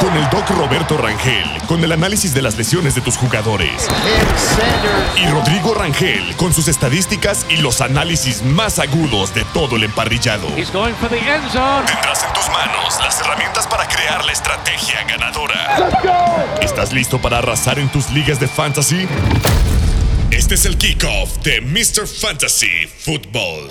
Con el doc Roberto Rangel, con el análisis de las lesiones de tus jugadores. Y Rodrigo Rangel, con sus estadísticas y los análisis más agudos de todo el emparrillado. Tendrás en tus manos las herramientas para crear la estrategia ganadora. ¿Estás listo para arrasar en tus ligas de fantasy? Este es el kickoff de Mr. Fantasy Football.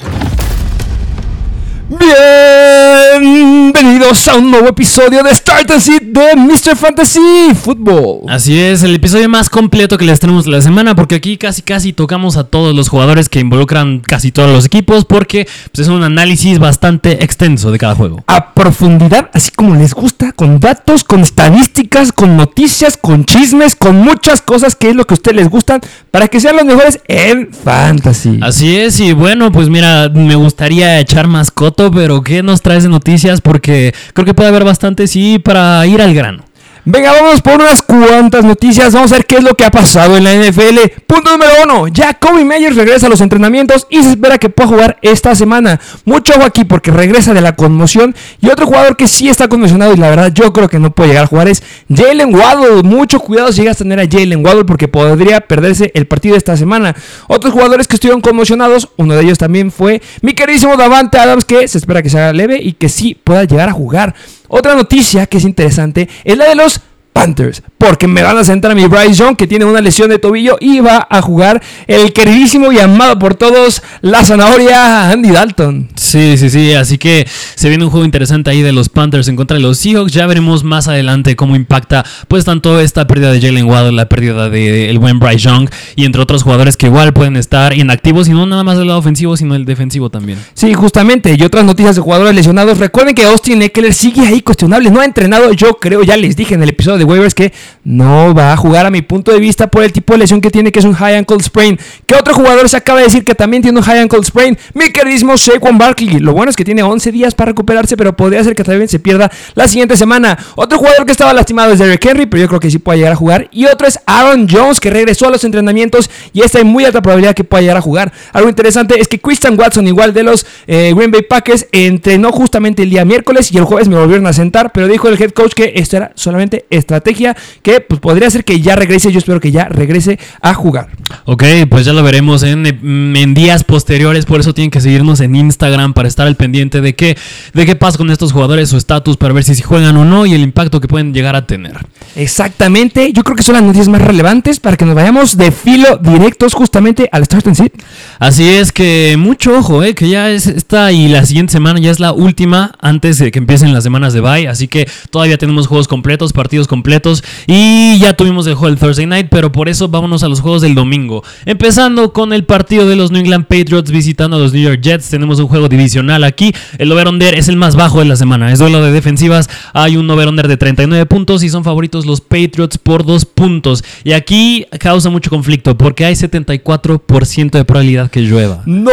Bienvenidos a un nuevo episodio de Start and de Mr. Fantasy Football. Así es, el episodio más completo que les tenemos la semana, porque aquí casi casi tocamos a todos los jugadores que involucran casi todos los equipos, porque pues, es un análisis bastante extenso de cada juego. A profundidad, así como les gusta, con datos, con estadísticas, con noticias, con chismes, con muchas cosas que es lo que a ustedes les gustan, para que sean los mejores en Fantasy. Así es, y bueno, pues mira, me gustaría echar más pero ¿qué nos traes de noticias? Porque creo que puede haber bastante, sí, para ir al grano. Venga, vamos por unas cuantas noticias. Vamos a ver qué es lo que ha pasado en la NFL. Punto número uno. Ya Kobe Meyers regresa a los entrenamientos y se espera que pueda jugar esta semana. Mucho ojo aquí porque regresa de la conmoción. Y otro jugador que sí está conmocionado y la verdad yo creo que no puede llegar a jugar es Jalen Waddle. Mucho cuidado si llegas a tener a Jalen Waddle porque podría perderse el partido esta semana. Otros jugadores que estuvieron conmocionados, uno de ellos también fue mi queridísimo Davante Adams que se espera que se haga leve y que sí pueda llegar a jugar. Otra noticia que es interesante es la de los Panthers, porque me van a sentar a mi Bryce Young que tiene una lesión de tobillo y va a jugar el queridísimo y amado por todos la zanahoria Andy Dalton. Sí, sí, sí, así que se viene un juego interesante ahí de los Panthers en contra de los Seahawks. Ya veremos más adelante cómo impacta pues tanto esta pérdida de Jalen Waddle, la pérdida del buen Bryce Young y entre otros jugadores que igual pueden estar inactivos y no nada más del lado ofensivo, sino el defensivo también. Sí, justamente, y otras noticias de jugadores lesionados. Recuerden que Austin Eckler sigue ahí cuestionable, no ha entrenado, yo creo, ya les dije en el episodio de waivers que no va a jugar a mi punto de vista por el tipo de lesión que tiene, que es un high ankle sprain. Que otro jugador se acaba de decir que también tiene un high ankle sprain? Mi queridísimo Saquon Barkley. Lo bueno es que tiene 11 días para recuperarse, pero podría ser que también se pierda la siguiente semana. Otro jugador que estaba lastimado es Derrick Henry, pero yo creo que sí puede llegar a jugar. Y otro es Aaron Jones, que regresó a los entrenamientos y esta hay muy alta probabilidad que pueda llegar a jugar. Algo interesante es que Christian Watson, igual de los eh, Green Bay Packers, entrenó justamente el día miércoles y el jueves me volvieron a sentar, pero dijo el head coach que esto era solamente estrategia que pues podría ser que ya regrese, yo espero que ya regrese a jugar. Ok, pues ya lo veremos en, en días posteriores, por eso tienen que seguirnos en Instagram para estar al pendiente de qué, de qué pasa con estos jugadores, su estatus, para ver si, si juegan o no y el impacto que pueden llegar a tener. Exactamente, yo creo que son las noticias más relevantes para que nos vayamos de filo directos justamente al Start and Sit. Así es que mucho ojo, eh, que ya es esta y la siguiente semana ya es la última antes de que empiecen las semanas de bye, así que todavía tenemos juegos completos, partidos completos y ya tuvimos el juego del Thursday Night, pero por eso vámonos a los juegos del domingo. Empezando con el partido de los New England Patriots visitando a los New York Jets, tenemos un juego divisional aquí, el over-under es el más bajo de la semana, es duelo de defensivas, hay un over-under de 39 puntos y son favoritos los Patriots por 2 puntos. Y aquí causa mucho conflicto porque hay 74% de probabilidad que llueva. No,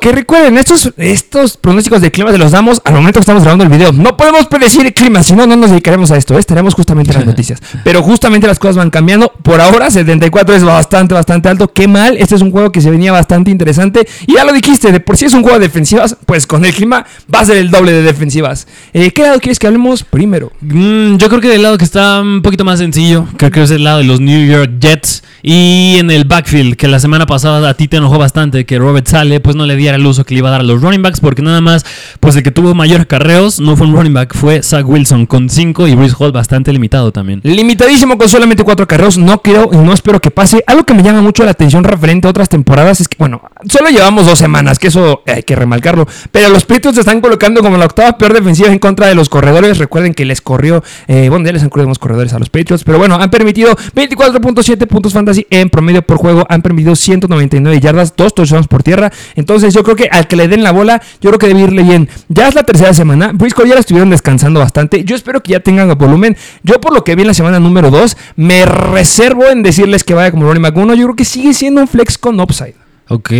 que recuerden, estos, estos pronósticos de clima se los damos al momento que estamos grabando el video. No podemos predecir el clima, si no, no nos dedicaremos a esto, ¿eh? estaremos justamente en las noticias. Pero justamente las cosas van cambiando. Por ahora, 74 es bastante, bastante alto. Qué mal, este es un juego que se venía bastante interesante. Y ya lo dijiste, de por sí es un juego de defensivas, pues con el clima va a ser el doble de defensivas. Eh, ¿Qué lado quieres que hablemos primero? Mm, yo creo que del lado que está un poquito más sencillo, creo que es el lado de los New York Jets. Y en el backfield, que la semana pasada a ti te enojó bastante que Robert Sale pues no le diera el uso que le iba a dar a los running backs, porque nada más, pues el que tuvo mayor carreos no fue un running back, fue Zach Wilson con 5 y Bruce Hall bastante limitado también. Limitadísimo con solamente 4 carreos, no quiero y no espero que pase. Algo que me llama mucho la atención referente a otras temporadas es que, bueno, solo llevamos dos semanas, que eso hay que remarcarlo, pero los Patriots se están colocando como la octava peor defensiva en contra de los corredores. Recuerden que les corrió, eh, bueno, ya les han corrido más corredores a los Patriots, pero bueno, han permitido 24.7 puntos fantasy en promedio por juego, han permitido 199 yardas, dos touchdowns por tierra. Entonces, yo creo que al que le den la bola, yo creo que debe irle bien. Ya es la tercera semana, Briscoe ya la estuvieron descansando bastante. Yo espero que ya tengan volumen. Yo, por lo que vi en la semana número 2, me reservo en decirles que vaya como Ronnie Mac 1. Yo creo que sigue siendo un flex con upside. Ok,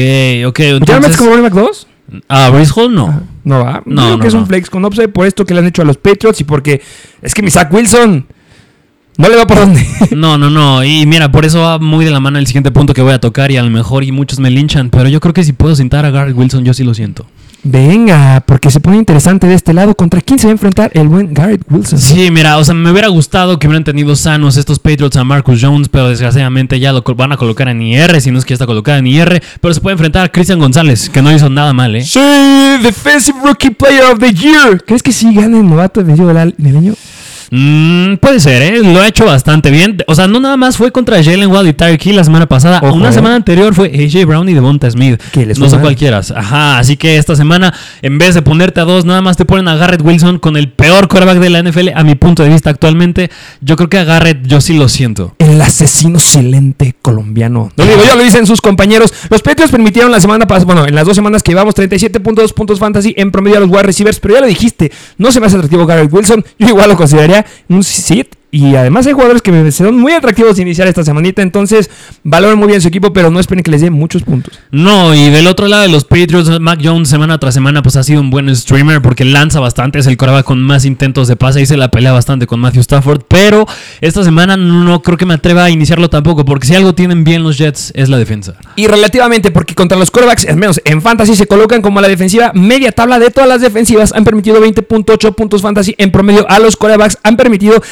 ok. ¿Ya Entonces, metes como Ronnie Mac 2? Ah, Bruce Hall no. No va. No, Yo creo no, que es un flex con upside por esto que le han hecho a los Patriots y porque es que mi Zach Wilson. No le va por dónde. No, no, no. Y mira, por eso va muy de la mano el siguiente punto que voy a tocar y a lo mejor y muchos me linchan, pero yo creo que si puedo sentar a Garrett Wilson, yo sí lo siento. Venga, porque se pone interesante de este lado. ¿Contra quién se va a enfrentar el buen Garrett Wilson? Sí, mira, o sea, me hubiera gustado que hubieran tenido sanos estos Patriots a Marcus Jones, pero desgraciadamente ya lo van a colocar en IR, si no es que ya está colocado en IR, pero se puede enfrentar a Christian González, que no hizo nada mal, ¿eh? Sí, Defensive Rookie Player of the Year. ¿Crees que sí gana el novato de del año? Mm, puede ser, ¿eh? Lo ha hecho bastante bien. O sea, no nada más fue contra Jalen Waddle y Tyreek Hill la semana pasada. Ojo, Una eh. semana anterior fue AJ Brown y Devonta Smith. Que les no son cualquiera. Ajá, así que esta semana, en vez de ponerte a dos, nada más te ponen a Garrett Wilson con el peor quarterback de la NFL, a mi punto de vista actualmente. Yo creo que a Garrett yo sí lo siento. El asesino silente colombiano. Lo digo yo, lo dicen sus compañeros. Los Patriots permitieron la semana pasada, bueno, en las dos semanas que llevamos 37.2 puntos fantasy en promedio a los wide receivers, pero ya lo dijiste, no se me hace atractivo Garrett Wilson. Yo igual lo consideraría un sit. Y además hay jugadores que me serán muy atractivos de iniciar esta semanita. Entonces, valoren muy bien su equipo, pero no esperen que les dé muchos puntos. No, y del otro lado de los Patriots, Mac Jones semana tras semana pues ha sido un buen streamer porque lanza bastante, es el quarterback con más intentos de pase y se la pelea bastante con Matthew Stafford, pero esta semana no creo que me atreva a iniciarlo tampoco porque si algo tienen bien los Jets es la defensa. Y relativamente, porque contra los quarterbacks, al menos en fantasy, se colocan como la defensiva media tabla de todas las defensivas. Han permitido 20.8 puntos fantasy en promedio a los quarterbacks. Han permitido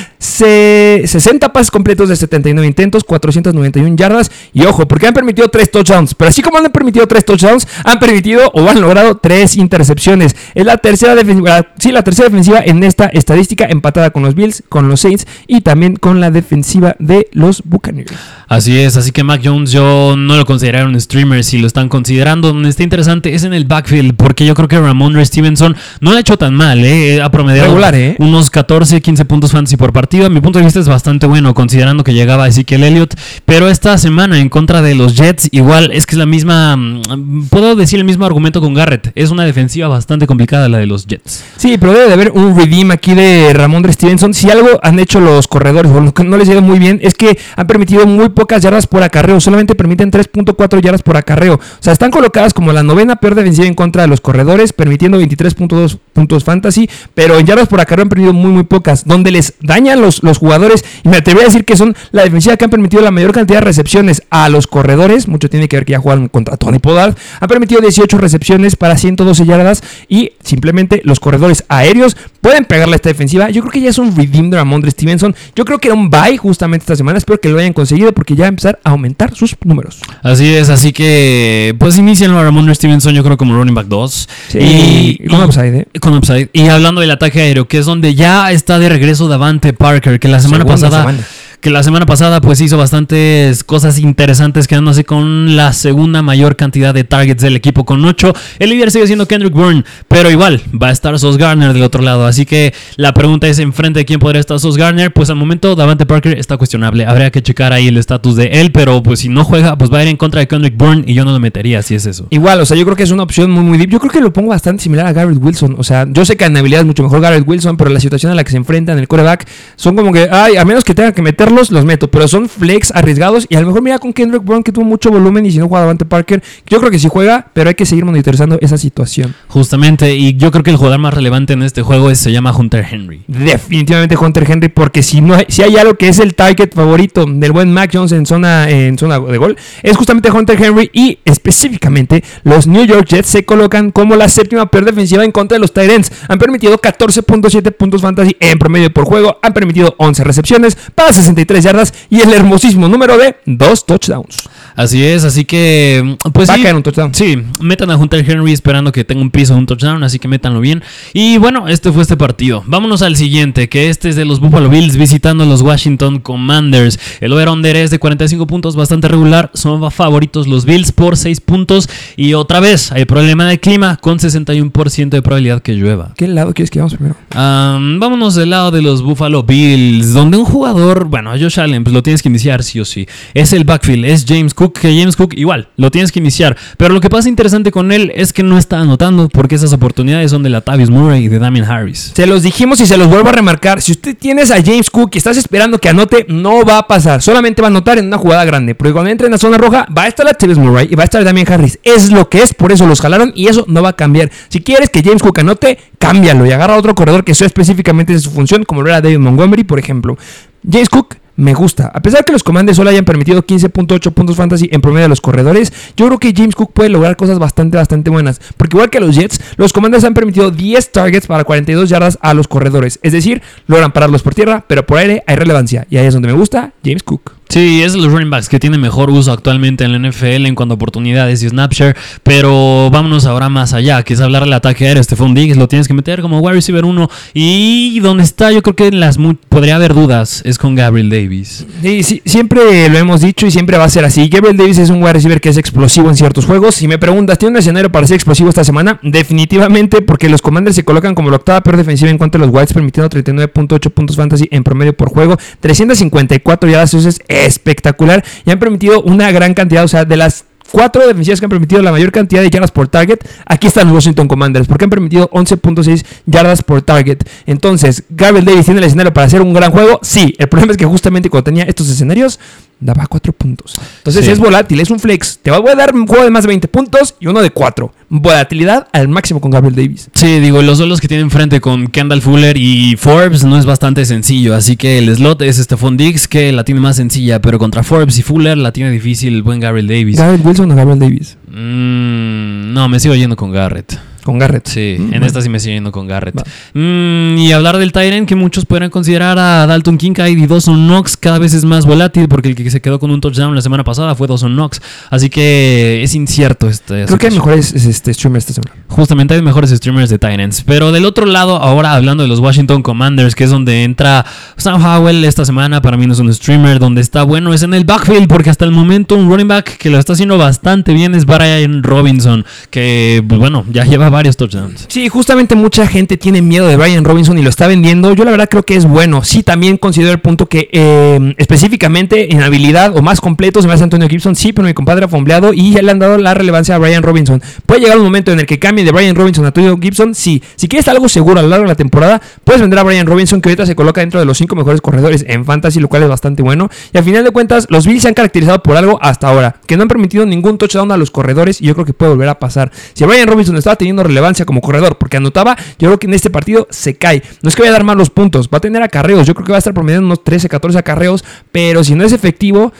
se- 60 pases completos de 79 intentos, 491 yardas. Y ojo, porque han permitido 3 touchdowns. Pero así como han permitido 3 touchdowns, han permitido o han logrado 3 intercepciones. Es la tercera defensiva, sí, la tercera defensiva en esta estadística, empatada con los Bills, con los Saints y también con la defensiva de los Buccaneers. Así es, así que Mac Jones yo no lo consideraría un streamer, si lo están considerando, donde está interesante es en el backfield, porque yo creo que Ramon Stevenson no lo ha hecho tan mal, ¿eh? ha promediado Regular, ¿eh? unos 14, 15 puntos fantasy por partido, mi punto de vista es bastante bueno, considerando que llegaba Ezekiel Elliott, pero esta semana en contra de los Jets, igual es que es la misma, mm, puedo decir el mismo argumento con Garrett, es una defensiva bastante complicada la de los Jets. Sí, pero debe de haber un redeem aquí de Ramón Stevenson. Si algo han hecho los corredores, o lo que no les ido muy bien, es que han permitido muy pocas yardas por acarreo. Solamente permiten 3.4 yardas por acarreo. O sea, están colocadas como la novena peor defensiva en contra de los corredores, permitiendo 23.2 puntos fantasy, pero en yardas por acarreo han permitido muy, muy pocas. Donde les dañan los, los jugadores, y me atrevería a decir que son la defensiva que han permitido la mayor cantidad de recepciones a los corredores. Mucho tiene que ver que ya jugaron contra Tony Pollard. Han permitido 18 recepciones para 112 yardas y simplemente los corredores aéreos pueden pegarle a esta defensiva. Yo creo que ya es un redeem de Ramondre Stevenson. Yo creo que era un buy justamente esta semana. Espero que lo hayan conseguido porque ya va a empezar a aumentar sus números. Así es, así que pues inician a Ramon Stevenson yo creo como running back 2. Sí, con upside, ¿eh? Con upside. Y hablando del ataque aéreo, que es donde ya está de regreso Davante Parker, que la semana Segunda pasada... semana. Que la semana pasada pues hizo bastantes cosas interesantes quedándose con la segunda mayor cantidad de targets del equipo con 8. El líder sigue siendo Kendrick Bourne, pero igual va a estar Sos Garner del otro lado. Así que la pregunta es enfrente de quién podría estar Sos Garner. Pues al momento Davante Parker está cuestionable. Habría que checar ahí el estatus de él, pero pues si no juega pues va a ir en contra de Kendrick Bourne y yo no lo metería si es eso. Igual, o sea, yo creo que es una opción muy, muy deep. Yo creo que lo pongo bastante similar a Garrett Wilson. O sea, yo sé que en habilidad es mucho mejor Garrett Wilson, pero la situación en la que se enfrentan el coreback son como que, ay, a menos que tenga que meterlos, los meto. Pero son flex arriesgados. Y a lo mejor mira con Kendrick Bourne que tuvo mucho volumen y si no juega Davante Parker. Yo creo que sí juega, pero hay que seguir monitorizando esa situación. Justamente, y yo creo que el jugador más relevante en este juego es- se llama Hunter Henry. Definitivamente Hunter Henry, porque si no hay, si hay algo que es el target favorito del buen Mac Jones en zona, en zona de gol, es justamente Hunter Henry y específicamente los New York Jets se colocan como la séptima peor defensiva en contra de los Tyrants. Han permitido 14.7 puntos fantasy en promedio por juego, han permitido 11 recepciones para 63 yardas y el hermosísimo número de dos touchdowns. Así es, así que pues Va a sí, caer un touchdown. Sí, metan a Hunter Henry esperando que tenga un piso, un touchdown, así que métanlo bien. Y bueno, este fue este partido. Vámonos al siguiente, que este es de los Buffalo Bills visitando a los Washington Commanders. El over-under es de 45 puntos, bastante regular. Son favoritos los Bills por 6 puntos. Y otra vez, hay problema de clima con 61% de probabilidad que llueva. ¿Qué lado quieres que vamos primero? Vámonos del lado de los Buffalo Bills, donde un jugador, bueno, Josh Allen, pues lo tienes que iniciar sí o sí. Es el backfield, es James Cook, que James Cook igual, lo tienes que iniciar. Pero lo que pasa interesante con él es que no está anotando porque esas oportunidades son de Latavius Murray y de Damien Harris. Se los dijimos y se los vuelvo a remarcar. Si usted tienes a James Cook y estás esperando que anote, no va a pasar. Solamente va a anotar en una jugada grande. Porque cuando entre en la zona roja, va a estar la Travis Murray y va a estar Damien Harris. Es lo que es, por eso los jalaron y eso no va a cambiar. Si quieres que James Cook anote, cámbialo y agarra a otro corredor que sea específicamente de su función, como lo era David Montgomery, por ejemplo. James Cook me gusta. A pesar que los Commanders solo hayan permitido 15.8 puntos fantasy en promedio a los corredores, yo creo que James Cook puede lograr cosas bastante, bastante buenas. Porque igual que los Jets, los Commanders han permitido 10 targets para 42 yardas a los corredores. Es decir, logran pararlos por tierra, pero por aire hay relevancia. Y ahí es donde me gusta James Cook. Sí, es los running backs que tiene mejor uso actualmente en la NFL en cuanto a oportunidades y snapshare. Pero vámonos ahora más allá, que es hablar del ataque aéreo. Stephon Diggs lo tienes que meter como wide receiver 1. Y donde está, yo creo que las podría haber dudas, es con Gabriel Davis. Sí, sí, siempre lo hemos dicho y siempre va a ser así. Gabriel Davis es un wide receiver que es explosivo en ciertos juegos. Si me preguntas, ¿tiene un escenario para ser explosivo esta semana? Definitivamente, porque los Commanders se colocan como la octava peor defensiva en cuanto a los Whites, permitiendo 39.8 puntos fantasy en promedio por juego, 354 yardas. Eso es espectacular y han permitido una gran cantidad, o sea, de las cuatro defensivas que han permitido la mayor cantidad de yardas por target, aquí están los Washington Commanders, porque han permitido 11.6 yardas por target. Entonces, Gabriel Davis tiene el escenario para hacer un gran juego. Sí, el problema es que justamente cuando tenía estos escenarios, daba 4 puntos. Entonces es volátil, es un flex. Te voy a dar un juego de más de 20 puntos y uno de 4. Volatilidad al máximo con Gabriel Davis. Sí, digo, los duelos que tienen frente con Kendall Fuller y Forbes no es bastante sencillo. Así que el slot es Stephon Diggs, que la tiene más sencilla, pero contra Forbes y Fuller la tiene difícil el buen Gabriel Davis. ¿Gabriel Wilson o Gabriel Davis? Mm, no, me sigo yendo con Garrett. Con Garrett. Sí, mm, en esta sí me sigue yendo con Garrett. Mm, y hablar del Tyrant, que muchos podrían considerar a Dalton Kincaid y Dawson Knox cada vez es más volátil, porque el que se quedó con un touchdown la semana pasada fue Dawson Knox. Así que es incierto este. Creo que hay mejores este, streamers esta semana. Justamente hay mejores streamers de Tyrants. Pero del otro lado, ahora hablando de los Washington Commanders, que es donde entra Sam Howell esta semana, para mí no es un streamer, donde está bueno es en el backfield, porque hasta el momento un running back que lo está haciendo bastante bien es Brian Robinson, que, pues, bueno, ya lleva varios touchdowns. Sí, justamente mucha gente tiene miedo de Brian Robinson y lo está vendiendo. Yo la verdad creo que es bueno. Sí, también considero el punto que eh, específicamente en habilidad o más completo se me hace Antonio Gibson. Sí, pero mi compadre ha fombleado y ya le han dado la relevancia a Brian Robinson. Puede llegar un momento en el que cambie de Brian Robinson a Antonio Gibson. Sí, si quieres algo seguro a lo largo de la temporada, puedes vender a Brian Robinson que ahorita se coloca dentro de los cinco mejores corredores en fantasy, lo cual es bastante bueno. Y al final de cuentas, los Bills se han caracterizado por algo hasta ahora, que no han permitido ningún touchdown a los corredores y yo creo que puede volver a pasar. Si Brian Robinson estaba teniendo relevancia como corredor porque anotaba, yo creo que en este partido se cae. No es que vaya a dar más los puntos, va a tener acarreos. Yo creo que va a estar promediando unos 13, 14 acarreos, pero si no es efectivo,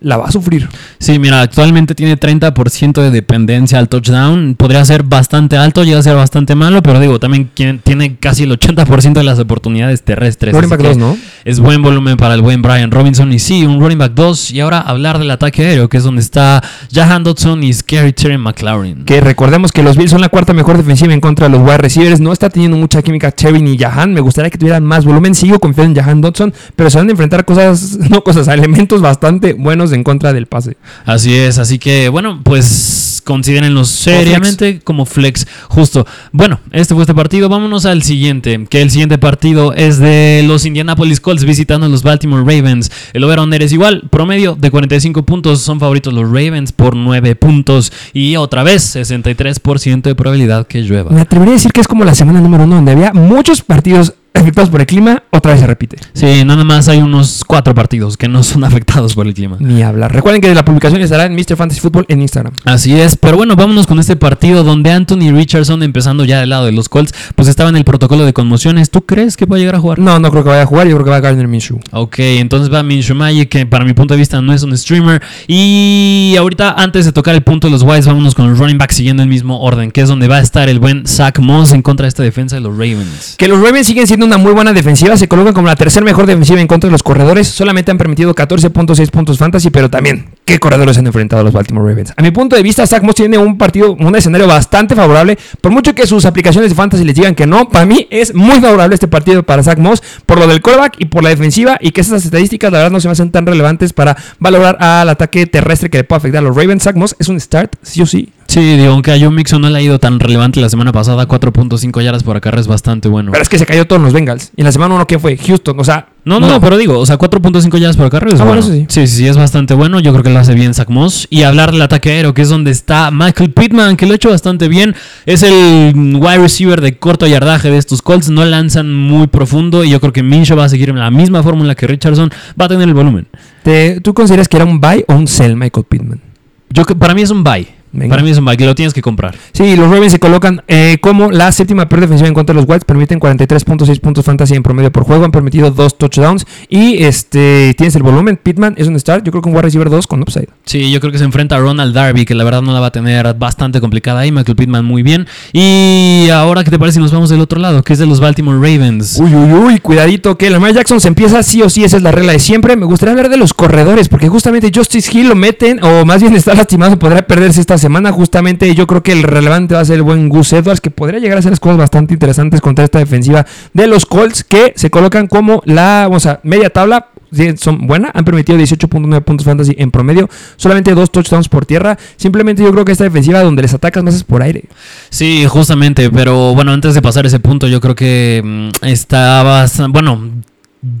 la va a sufrir. Sí, mira, actualmente tiene 30% de dependencia al touchdown. Podría ser bastante alto, llega a ser bastante malo, pero digo, también tiene casi el 80% de las oportunidades terrestres. Running back 2, ¿no? Es buen volumen para el buen Brian Robinson. Y sí, un running back 2. Y ahora hablar del ataque aéreo, que es donde está Jahan Dodson y Scary Terry McLaurin. Que recordemos que los Bills son la cuarta mejor defensiva en contra de los wide receivers. No está teniendo mucha química Terry ni Jahan. Me gustaría que tuvieran más volumen. Sigo confiando en Jahan Dodson, pero se van a enfrentar cosas, no cosas, elementos bastante buenos en contra del pase. Así es, así que bueno, pues considérenlos seriamente como flex. Justo. Bueno, este fue este partido. Vámonos al siguiente. Que el siguiente partido es de los Indianapolis Colts visitando a los Baltimore Ravens. El over-under es igual. Promedio de 45 puntos. Son favoritos los Ravens por 9 puntos. Y otra vez, 63% de probabilidad que llueva. Me atrevería a decir que es como la semana número uno, donde había muchos partidos afectados por el clima, otra vez se repite. Sí, nada más hay unos cuatro partidos que no son afectados por el clima. Ni hablar. Recuerden que la publicación estará en Mr. Fantasy Football en Instagram. Así es, pero bueno, vámonos con este partido donde Anthony Richardson, empezando ya del lado de los Colts, pues estaba en el protocolo de conmociones. ¿Tú crees que puede llegar a jugar? No, no creo que vaya a jugar, yo creo que va a Gardner Minshew. Ok, entonces va Minshew Magic, que para mi punto de vista no es un streamer. Y ahorita, antes de tocar el punto de los Whites, vámonos con el running back siguiendo el mismo orden, que es donde va a estar el buen Zach Moss en contra de esta defensa de los Ravens. Que los Ravens siguen siendo una muy buena defensiva se colocan como la tercera mejor defensiva en contra de los corredores. Solamente han permitido 14.6 puntos fantasy, pero también, ¿qué corredores han enfrentado a los Baltimore Ravens? A mi punto de vista, Zach Moss tiene un partido, un escenario bastante favorable. Por mucho que sus aplicaciones de fantasy les digan que no, para mí es muy favorable este partido para Zach Moss por lo del callback y por la defensiva y que esas estadísticas, la verdad, no se me hacen tan relevantes para valorar al ataque terrestre que le puede afectar a los Ravens. Zach Moss es un start, sí o sí. Sí, digo, aunque a Joe Mixon no le ha ido tan relevante la semana pasada, 4.5 yardas por acá es bastante bueno. Pero es que se cayó todos los Bengals. Y en la semana uno, ¿quién fue? Houston, o sea. No, no, no, pero digo, o sea, 4.5 yardas por acá es Ah, bueno. sí. sí, sí, sí, es bastante bueno. Yo creo que lo hace bien Zach Moss. Y hablar del ataque aéreo, que es donde está Michael Pittman, que lo ha hecho bastante bien. Es el wide receiver de corto yardaje de estos Colts. No lanzan muy profundo. Y yo creo que Minshew va a seguir en la misma fórmula que Richardson. Va a tener el volumen. ¿Te- ¿Tú consideras que era un buy o un sell Michael Pittman? Yo para mí es un buy. Venga. Para mí es un que lo tienes que comprar. Sí, los Ravens se colocan eh, como la séptima peor defensiva en contra de los Whites. Permiten 43.6 puntos fantasy en promedio por juego. Han permitido dos touchdowns. Y este tienes el volumen. Pittman es un start. Yo creo que un wide receiver 2 con upside. Sí, yo creo que se enfrenta a Ronald Darby, que la verdad no la va a tener bastante complicada ahí. Michael Pittman muy bien. Y ahora, ¿qué te parece si nos vamos del otro lado? Que es de los Baltimore Ravens. Uy, uy, uy, cuidadito que Lamar Jackson se empieza sí o sí, esa es la regla de siempre. Me gustaría hablar de los corredores, porque justamente Justice Hill lo meten, o más bien está lastimado, podrá perderse esta semana. Justamente yo creo que el relevante va a ser el buen Gus Edwards, que podría llegar a hacer las cosas bastante interesantes contra esta defensiva de los Colts, que se colocan como la, vamos a, media tabla. Son buena, han permitido 18.9 puntos fantasy en promedio, solamente dos touchdowns por tierra. Simplemente yo creo que esta defensiva donde les atacas más es por aire. Sí, justamente, pero bueno, antes de pasar ese punto, yo creo que mm, estaba, bueno,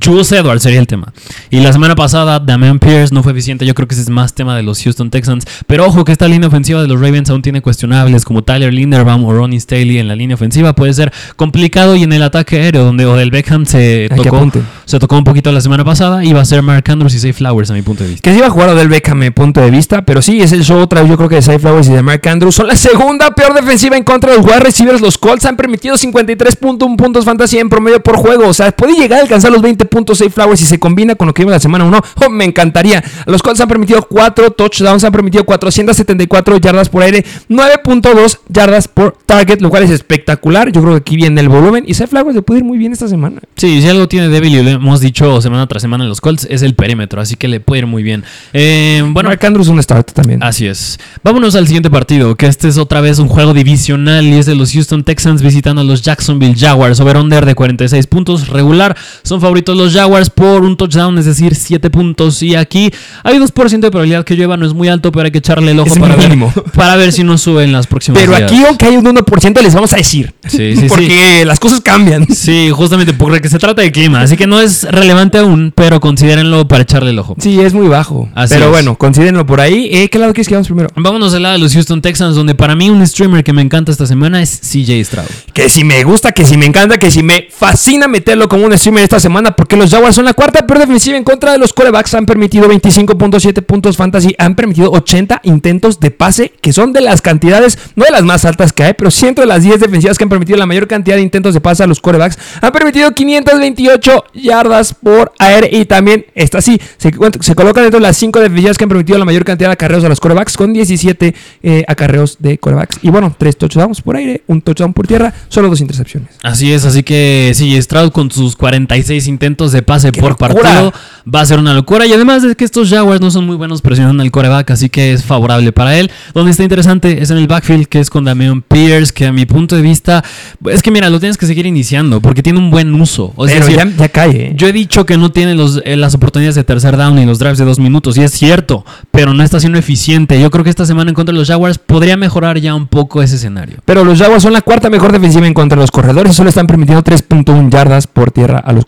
Jules Edwards sería el tema. Y la semana pasada, Damian Pierce no fue eficiente. Yo creo que ese es más tema de los Houston Texans. Pero ojo que esta línea ofensiva de los Ravens aún tiene cuestionables como Tyler Linderbaum o Ronnie Staley en la línea ofensiva. Puede ser complicado y en el ataque aéreo, donde Odell Beckham se tocó, se tocó un poquito la semana pasada. Va a ser Mark Andrews y Zay Flowers, a mi punto de vista. Que sí va a jugar Odell Beckham, mi punto de vista. Pero sí, es el show otra vez. Yo creo que de Flowers y de Mark Andrews son la segunda peor defensiva en contra de los wide receivers. Los Colts han permitido 53.1 puntos fantasy en promedio por juego. O sea, puede llegar a alcanzar los 20 puntos Cy Flowers si se combina con lo que vimos la semana 1. Oh, me encantaría. Los Colts han permitido 4 touchdowns, han permitido 474 yardas por aire, 9.2 yardas por target, lo cual es espectacular. Yo creo que aquí viene el volumen. Y Cy Flowers le puede ir muy bien esta semana. Sí, si algo tiene débil y lo hemos dicho semana tras semana en los Colts es el perímetro, así que le puede ir muy bien. Eh, bueno, Mark Andrews un start también. Así es. Vámonos al siguiente partido, que este es otra vez un juego divisional y es de los Houston Texans visitando a los Jacksonville Jaguars. Over-under de 46 puntos regular. Son favoritos los Jaguars por un touchdown, es decir, 7 puntos. Y aquí hay 2% de probabilidad que llueva, no es muy alto, pero hay que echarle el ojo Es para ver, para ver si no sube en las próximas Pero días. aquí, aunque hay un 1%, les vamos a decir. Sí, sí, sí. Porque las cosas cambian. Sí, justamente porque se trata de clima, así que no es relevante aún, pero considérenlo para echarle el ojo. Sí, es muy bajo. Así Pero es. bueno, considérenlo por ahí. Eh, ¿Qué lado quieres que vamos primero? Vámonos al lado de los Houston Texans, donde para mí un streamer que me encanta esta semana es CJ Stroud. Que si me gusta, que si me encanta, que si me fascina meterlo como un streamer esta semana, porque los Jaguars son la cuarta peor defensiva en contra de los corebacks. Han permitido 25.7 puntos fantasy, han permitido 80 intentos de pase, que son de las cantidades, no de las más altas que hay, pero sí entre las 10 defensivas que han permitido la mayor cantidad de intentos de pase a los corebacks. Han permitido 528 yardas por aire y también, esta sí, se, se colocan dentro de las 5 defensivas que han permitido la mayor cantidad de acarreos a los corebacks, con 17 eh, acarreos de corebacks. Y bueno, 3 touchdowns por aire, un touchdown por tierra, solo dos intercepciones. Así es, así que sí, Stroud con sus 46 intentos de pase ¡Qué por locura! partido va a ser una locura. Y además de que estos Jaguars no son muy buenos presionando al coreback, así que es favorable para él. Donde está interesante es en el backfield, que es con Damian Pierce, que a mi punto de vista, es que mira, lo tienes que seguir iniciando porque tiene un buen uso. O sea, Pero ya, ya cae, ¿eh? Yo he dicho que no tiene los, eh, las oportunidades de tercer down y los drives de dos minutos, y es cierto, pero no está siendo eficiente. Yo creo que esta semana en contra de los Jaguars podría mejorar ya un poco ese escenario. Pero los Jaguars son la cuarta mejor defensiva en contra de los corredores. Solo están permitiendo 3.1 yardas por tierra a los,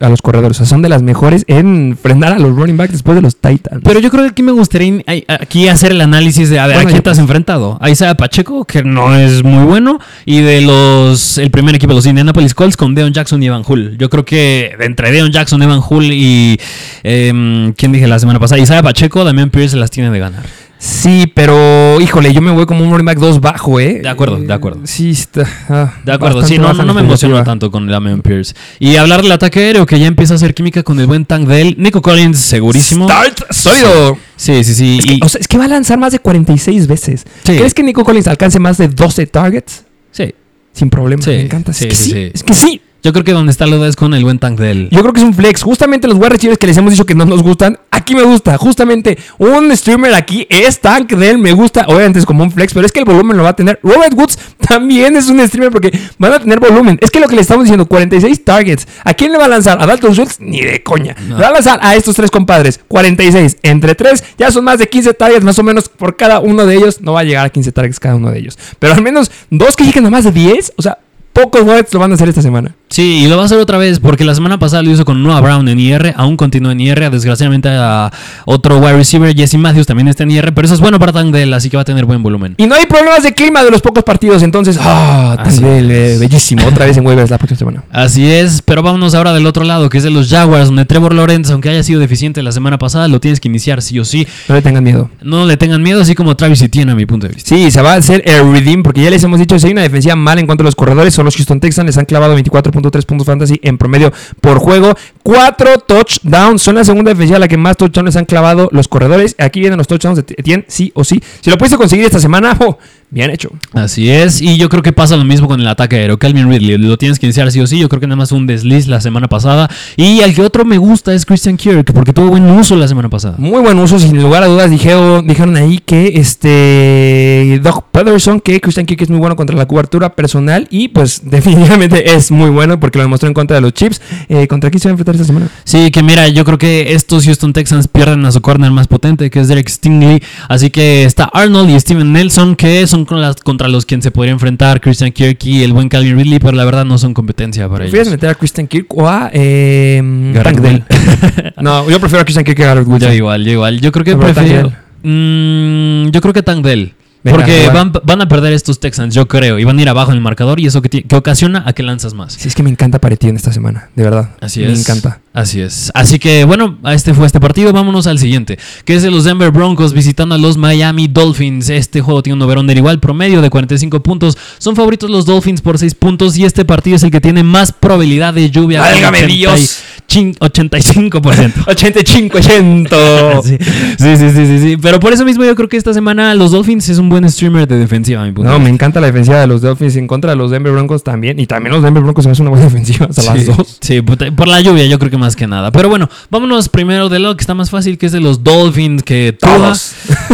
a los corredores. O sea, son de las mejores en frenar a los running backs después de los Titans. Pero yo creo que aquí me gustaría aquí hacer el análisis de a ver Bueno, a quién te has enfrentado. A Isaiah Pacheco, que no es muy bueno, y de los el primer equipo de los Indianapolis Colts con Deon Jackson y Evan Hull. Yo creo que entre Deon Jackson, Evan Hull y em, quién dije la semana pasada, Isaiah Pacheco, Damián Pierce se las tiene de ganar. Sí, pero híjole, yo me voy como un running back 2 bajo, ¿eh? De acuerdo, de Eh, acuerdo. Sí, está. ah, De acuerdo, sí, no, no, me emociono expectativa. tanto con Damian Pierce. Y hablar del ataque aéreo, que ya empieza a hacer química con el buen tank de él. Nico Collins, segurísimo. Start sólido. Sí, sí, sí. Es que, y- o sea, es que va a lanzar más de 46 veces. Sí. ¿Crees que Nico Collins alcance más de 12 targets? sí. Sin problema. Sí, me encanta. sí, es que sí, sí, sí. Es que sí. Yo creo que donde está la duda es con el buen tank de él. Yo creo que es un flex. Justamente los wide receivers que les hemos dicho que no nos gustan, aquí me gusta. Justamente un streamer aquí es tank de él, me gusta. Obviamente es como un flex, pero es que el volumen lo va a tener. Robert Woods también es un streamer porque van a tener volumen. Es que lo que le estamos diciendo, 46 targets. ¿A quién le va a lanzar? ¿A Dalton Schultz? Ni de coña. No. Le va a lanzar a estos tres compadres. 46 entre 3, ya son más de 15 targets más o menos por cada uno de ellos. No va a llegar a 15 targets cada uno de ellos. Pero al menos dos que lleguen a más de 10. O sea, pocos webs lo van a hacer esta semana. Sí, y lo va a hacer otra vez porque la semana pasada lo hizo con Noah Brown en IR, aún continúa en IR, desgraciadamente a otro wide receiver, Jesse Matthews también está en IR, pero eso es bueno para Tangdell, así que va a tener buen volumen. Y no hay problemas de clima de los pocos partidos, entonces, ah, Tangdell, eh, bellísimo, otra vez en waivers la próxima semana. Así es, pero vámonos ahora del otro lado, que es de los Jaguars, donde Trevor Lawrence, aunque haya sido deficiente la semana pasada, lo tienes que iniciar sí o sí. No le tengan miedo. No le tengan miedo, así como Travis Etienne a mi punto de vista. Sí, se va a hacer el redeem, porque ya les hemos dicho, si hay una defensiva mala en cuanto a los corredores, son los Houston Texans, les han clavado 24.3 puntos fantasy en promedio por juego. Cuatro touchdowns, son la segunda defensiva a la que más touchdowns han clavado los corredores. Aquí vienen los touchdowns de Etienne, sí o sí. Si lo pudiste conseguir esta semana, oh, bien hecho. Así es, y yo creo que pasa lo mismo con el ataque aéreo. Calvin Ridley, lo tienes que iniciar sí o sí. Yo creo que nada más un desliz la semana pasada. Y al que otro me gusta es Christian Kirk, porque tuvo buen uso la semana pasada. Muy buen uso, sin lugar a dudas. Dijeron, dijeron ahí que este Doug Pederson, que Christian Kirk es muy bueno contra la cobertura personal. Y pues definitivamente es muy bueno porque lo demostró en contra de los Chips. Eh, ¿Contra quién se va a enfrentar esta semana? Sí, que mira, yo creo que estos Houston Texans pierden a su corner más potente, que es Derek Stingley. Así que está Arnold y Steven Nelson, que son con las- contra los quien se podría enfrentar Christian Kirk y el buen Calvin Ridley, pero la verdad no son competencia para ¿Prefieres ellos. meter a Christian Kirk o a eh, Tank Dell? no, yo prefiero a Christian Kirk que a Garrett Wilson. Yo igual, yo igual. Yo creo que Pero prefiero. Mm, yo creo que Tank Dell. Venga, Porque van, van a perder estos Texans, yo creo. Y van a ir abajo en el marcador y eso que, ocasiona a que lanzas más. Sí, es que me encanta Paretti en esta semana, de verdad. Así me es. encanta. Así es. Así que bueno, a este fue este partido. Vámonos al siguiente, que es de los Denver Broncos visitando a los Miami Dolphins. Este juego tiene un over-under igual, promedio de 45 puntos. Son favoritos los Dolphins por 6 puntos y este partido es el que tiene más probabilidad de lluvia. ¡Válgame 80 y- Dios! chin- 85%. 85 80. Sí, sí, sí, sí, sí. Pero por eso mismo yo creo que esta semana los Dolphins es un buen streamer de defensiva, a mi punto No, me encanta la defensiva de los Dolphins en contra de los Denver Broncos también. Y también los Denver Broncos hace una buena defensiva hasta las Sí, dos. Sí, por la lluvia yo creo que más que nada. Pero bueno, vámonos primero de lo que está más fácil, que es de los Dolphins, que Tua- Todos.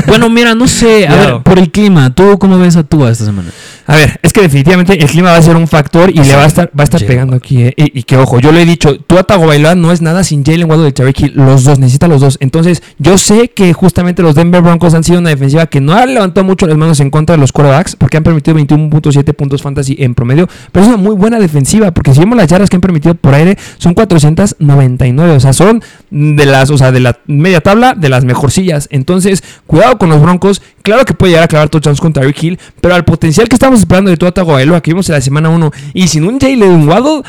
Bueno, mira, no sé, a ver, por el clima, ¿tú cómo ves a Tua esta semana? A ver, es que definitivamente el clima va a ser un factor y le va a estar, va a estar pegando aquí. eh. Y, y que ojo, yo le he dicho, Tua Tagovailoa no es nada sin Jalen Waddle Tyreek Hill. Los dos, necesita los dos. Entonces, yo sé que justamente los Denver Broncos han sido una defensiva que no ha levantado mucho las manos en contra de los quarterbacks porque han permitido 21.7 puntos fantasy en promedio. Pero es una muy buena defensiva porque si vemos las yardas que han permitido por aire, son 499. O sea, son de las, o sea, de la media tabla de las mejorcillas. Entonces, cuidado con los Broncos. Claro que puede llegar a clavar touchdowns con Tyreek Hill, pero al potencial que estamos esperando de Tua Tagovailoa que vimos en la semana 1 y sin un Jalen Waddle,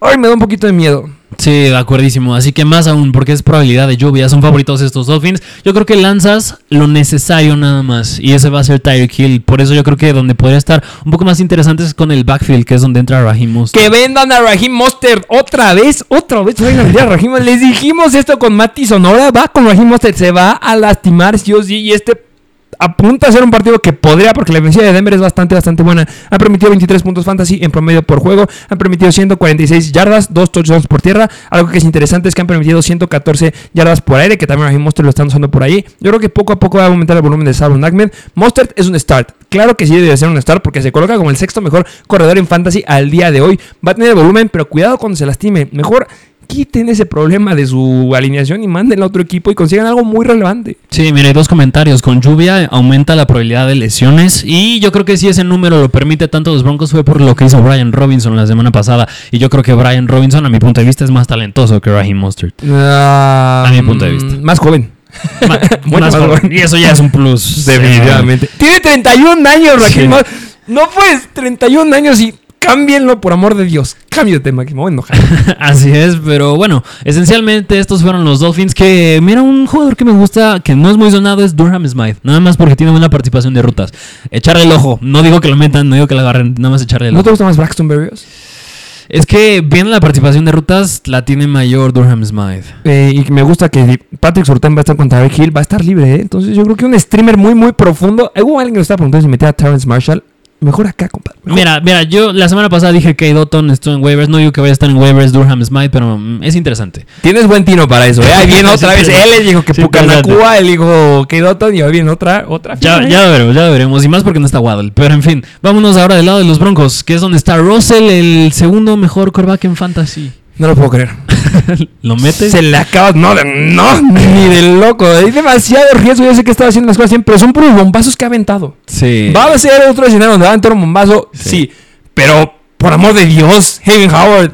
ay, me da un poquito de miedo. Sí, de acuerdísimo. Así que más aún, porque es probabilidad de lluvia, son favoritos estos Dolphins. Yo creo que lanzas lo necesario nada más. Y ese va a ser Tyreek Hill. Por eso yo creo que donde podría estar un poco más interesante es con el backfield, que es donde entra Raheem Mostert. Que vendan a Raheem Mostert otra vez, otra vez. a Raheem. Les dijimos esto con Mati Sonora. Va con Raheem Mostert, se va a lastimar sí o sí. Y este apunta a ser un partido que podría, porque la defensiva de Denver es bastante, bastante buena. Ha permitido 23 puntos fantasy en promedio por juego. Han permitido 146 yardas, 2 touchdowns por tierra. Algo que es interesante es que han permitido 114 yardas por aire, que también Mostert lo están usando por ahí. Yo creo que poco a poco va a aumentar el volumen de Salvon Ahmed. Mostert es un start. Claro que sí debe ser un start porque se coloca como el sexto mejor corredor en fantasy al día de hoy. Va a tener volumen, pero cuidado cuando se lastime. Mejor quiten ese problema de su alineación y manden a otro equipo y consigan algo muy relevante. Sí, mira, hay dos comentarios. Con lluvia aumenta la probabilidad de lesiones. Y yo creo que si ese número lo permite tanto los Broncos fue por lo que hizo Brian Robinson la semana pasada. Y yo creo que Brian Robinson, a mi punto de vista, es más talentoso que Raheem Mostert. a mi punto de vista. Más joven. Ma- más más joven. Y eso ya es un plus. Definitivamente. Tiene 31 años, Raquel. Sí. No pues, 31 años y cámbienlo por amor de Dios. Cámbiate, Maki. Me voy a enojar. Así es, pero bueno, esencialmente estos fueron los Dolphins que, mira, un jugador que me gusta, que no es muy sonado, es Durham Smythe. Nada más porque tiene buena participación de rutas. Echarle el ojo. No digo que lo metan, no digo que lo agarren, nada más echarle el ¿No te ojo. gusta más Braxton Berrios? Es que viendo la participación de rutas, la tiene mayor Durham Smythe. Eh, y me gusta que Patrick Surtain va a estar contra Tyreek Hill, va a estar libre, ¿eh? Entonces yo creo que un streamer muy, muy profundo. Hubo alguien que me estaba preguntando si metía a Terrence Marshall. Mejor acá, compadre. Mejor. Mira, mira, yo la semana pasada dije que Dotton estuvo en waivers. No digo que vaya a estar en waivers Durham Smythe, pero mm, es interesante. Tienes buen tino para eso, ¿eh? Ahí viene otra Sí, vez. Él les dijo que Sí, Pucanacua, él dijo que Dotton y hoy viene otra, otra. Ya, firma, ¿eh? ya lo veremos, ya lo veremos. Y más porque no está Waddle. Pero en fin, vámonos ahora del lado de los Broncos, que es donde está Russell, el segundo mejor quarterback en fantasy. No lo puedo creer. ¿Lo metes? Se le acaba. No, de- no, ni de loco. Hay demasiado riesgo. Yo sé que estaba haciendo las cosas bien, pero son puros bombazos que ha aventado. Sí. ¿Va a ser otro escenario donde va a aventar un bombazo? Sí. Sí. Pero, por amor de Dios, Hayden Howard,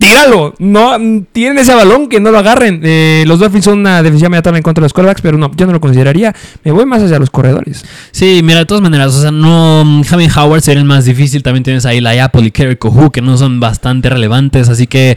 tíralo. No, tienen ese balón que no lo agarren. Eh, los Dolphins son una defensiva media tabla en contra de los quarterbacks, pero no, yo no lo consideraría. Me voy más hacia los corredores. Sí, mira, de todas maneras, o sea, no. mm, Jamin Howard sería el más difícil. También tienes ahí la Apple y Kerry Kohu, que no son bastante relevantes. Así que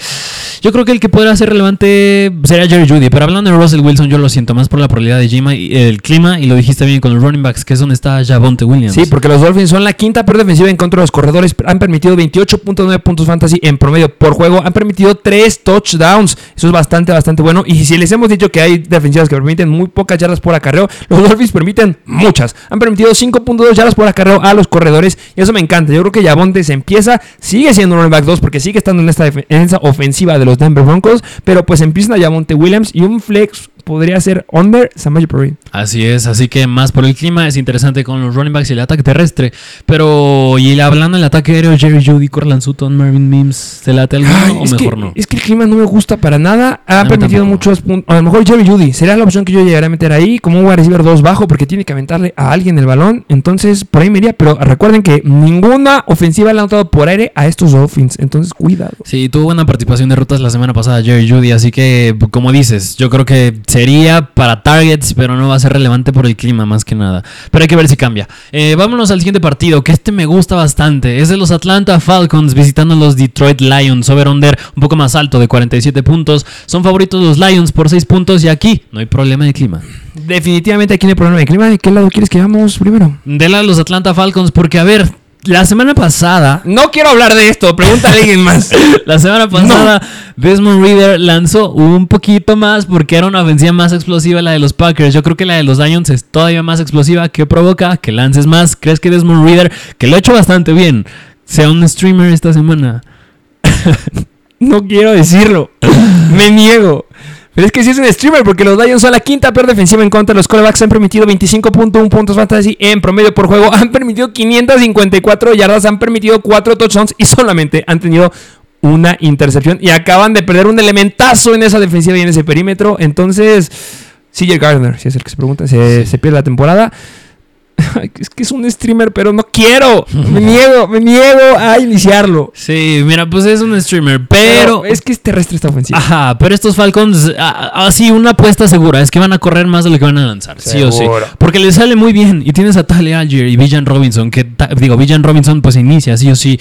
yo creo que el que podrá ser relevante sería Jerry Judy. Pero hablando de Russell Wilson, yo lo siento más por la probabilidad de Jima y el clima. Y lo dijiste bien con los running backs, que es donde está Javonte Williams. Sí, porque los Dolphins son la quinta peor defensiva en contra de los corredores. Han permitido 28.9 puntos fantasy en promedio por juego. Han permitido 3 touchdowns. Eso es bastante, bastante bueno. Y si les hemos dicho que hay defensivas que permiten muy pocas yardas por acarreo, los Dolphins permiten muchas. Han permitido 5.2 yardas por acarreo a los corredores. Y eso me encanta. Yo creo que Javonte se empieza, sigue siendo un running back 2 porque sigue estando en esta en esa ofensiva de los Denver Broncos. Pero pues empiezan a Javonte Williams y un flex podría ser under Samaje Perine. Así es, así que más por el clima es interesante con los running backs y el ataque terrestre. Pero, y hablando del ataque aéreo, Jerry Judy, Corland Sutton, Marvin Mims, ¿se late alguno Ay, o mejor que, no? es que el clima no me gusta para nada. Ha mí permitido muchos puntos. A lo mejor Jerry Judy sería la opción que yo llegaría a meter ahí como un wide receiver 2 bajo porque tiene que aventarle a alguien el balón. Entonces, por ahí me iría. Pero recuerden que ninguna ofensiva le ha notado por aire a estos Dolphins. Entonces, cuidado. Sí, tuvo buena participación de rutas la semana pasada Jerry Judy, así que, como dices, yo creo que sería para targets, pero no va a ser relevante por el clima más que nada. Pero hay que ver si cambia. Eh, vámonos al siguiente partido, que este me gusta bastante. Es de los Atlanta Falcons visitando a los Detroit Lions. Over-under un poco más alto de 47 puntos. Son favoritos los Lions por 6 puntos y aquí no hay problema de clima. Definitivamente aquí no hay problema de clima. ¿De qué lado quieres que vamos primero? De la los Atlanta Falcons, porque a ver, la semana pasada No quiero hablar de esto. Pregúntale a alguien más. La semana pasada, Desmond Reader lanzó un poquito más porque era una ofensiva más explosiva la de los Packers. Yo creo que la de los Lions es todavía más explosiva. ¿Qué provoca? Que lances más. ¿Crees que Desmond Reader, que lo ha hecho bastante bien, sea un streamer esta semana? No quiero decirlo. Me niego. Pero es que sí es un streamer porque los Lions son la quinta peor defensiva en contra de los quarterbacks. Han permitido 25.1 puntos fantasy en promedio por juego. Han permitido 554 yardas. Han permitido 4 touchdowns y solamente han tenido una intercepción. Y acaban de perder un elementazo en esa defensiva y en ese perímetro. Entonces, CJ Gardner, si es el que se pregunta, se, se pierde la temporada. Es que es un streamer, pero no quiero. Me niego, me niego a iniciarlo. Sí, mira, pues es un streamer, pero... es que es terrestre esta ofensiva. Ajá, pero estos Falcons, así una apuesta segura, es que van a correr más de lo que van a lanzar, sí o sí. Porque les sale muy bien. Y tienes a Tale Algier y Villan Robinson, que digo, Villan Robinson pues inicia, sí o sí.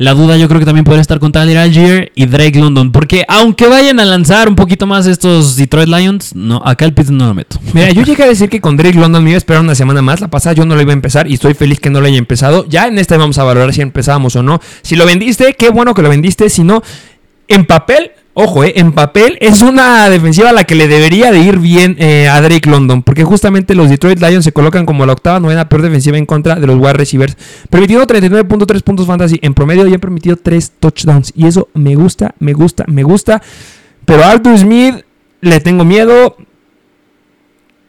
La duda yo creo que también podría estar con Tyler Algier y Drake London. Porque aunque vayan a lanzar un poquito más estos Detroit Lions, no, acá el Pitts no lo meto. Mira, yo llegué a decir que con Drake London me iba a esperar una semana más. La pasada yo no lo iba a empezar y estoy feliz que no lo haya empezado. Ya en esta vamos a valorar si empezábamos o no. Si lo vendiste, qué bueno que lo vendiste. Si no, en papel, ojo, eh, en papel es una defensiva a la que le debería de ir bien eh, a Drake London. Porque justamente los Detroit Lions se colocan como la octava, novena peor defensiva en contra de los wide receivers. Permitiendo 39.3 puntos fantasy en promedio y han permitido 3 touchdowns. Y eso me gusta, me gusta, me gusta. Pero a Arthur Smith le tengo miedo.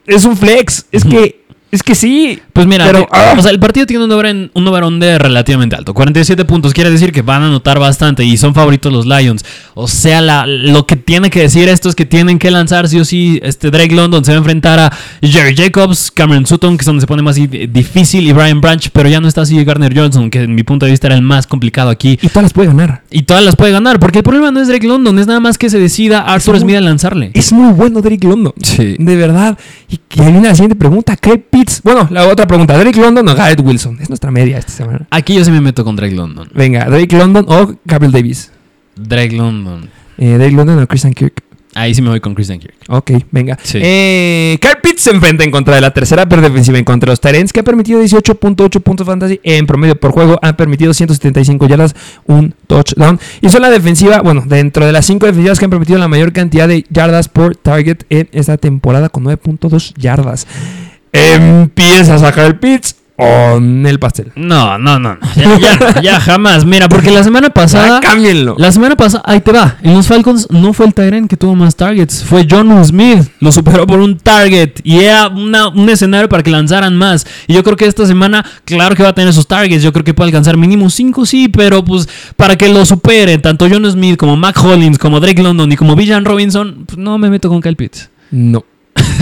Es un flex. Es que, es que sí. Pues mira, Pero, te- ah. o sea, el partido tiene un over, en- un over de relativamente alto. 47 puntos quiere decir que van a anotar bastante y son favoritos los Lions. O sea, la- lo que tiene que decir esto es que tienen que lanzar sí o sí. Este Drake London se va a enfrentar a Jerry Jacobs, Cameron Sutton, que es donde se pone más di- difícil, y Brian Branch, pero ya no está así Garner Johnson, que en mi punto de vista era el más complicado aquí. Y todas las puede ganar. Y todas las puede ganar, porque el problema no es Drake London, es nada más que se decida Arthur muy- Smith a lanzarle. Es muy bueno Drake London. Sí. De verdad. Y que viene la siguiente pregunta. ¿Qué Bueno, la otra pregunta. ¿Drake London o Garrett Wilson? Es nuestra media esta semana. Aquí yo sí me meto con Drake London. Venga, Drake London o Gabriel Davis. Drake London. Eh, Drake London o Christian Kirk. Ahí sí me voy con Christian Kirk. Ok, venga. Sí. Eh, Kyle Pitts se enfrenta en contra de la tercera peor defensiva en contra de los Tyrants, que ha permitido 18.8 puntos fantasy en promedio por juego. Han permitido 175 yardas, un touchdown. Y son la defensiva, bueno, dentro de las cinco defensivas que han permitido la mayor cantidad de yardas por target en esta temporada, con 9.2 yardas. Empieza a sacar el Pitts on el pastel. No, no, no. no. Ya, ya, ya jamás. Mira, porque la semana pasada. Ya, cámbienlo. La semana pasada, ahí te va. En los Falcons no fue el Tyrant que tuvo más targets. Fue John Smith. Lo superó por un target. Y era una- un escenario para que lanzaran más. Y yo creo que esta semana, claro que va a tener sus targets. Yo creo que puede alcanzar mínimo 5, sí. Pero pues para que lo supere, tanto John Smith como Mac Hollins, como Drake London y como Villan Robinson, pues no me meto con Kyle Pitts. No.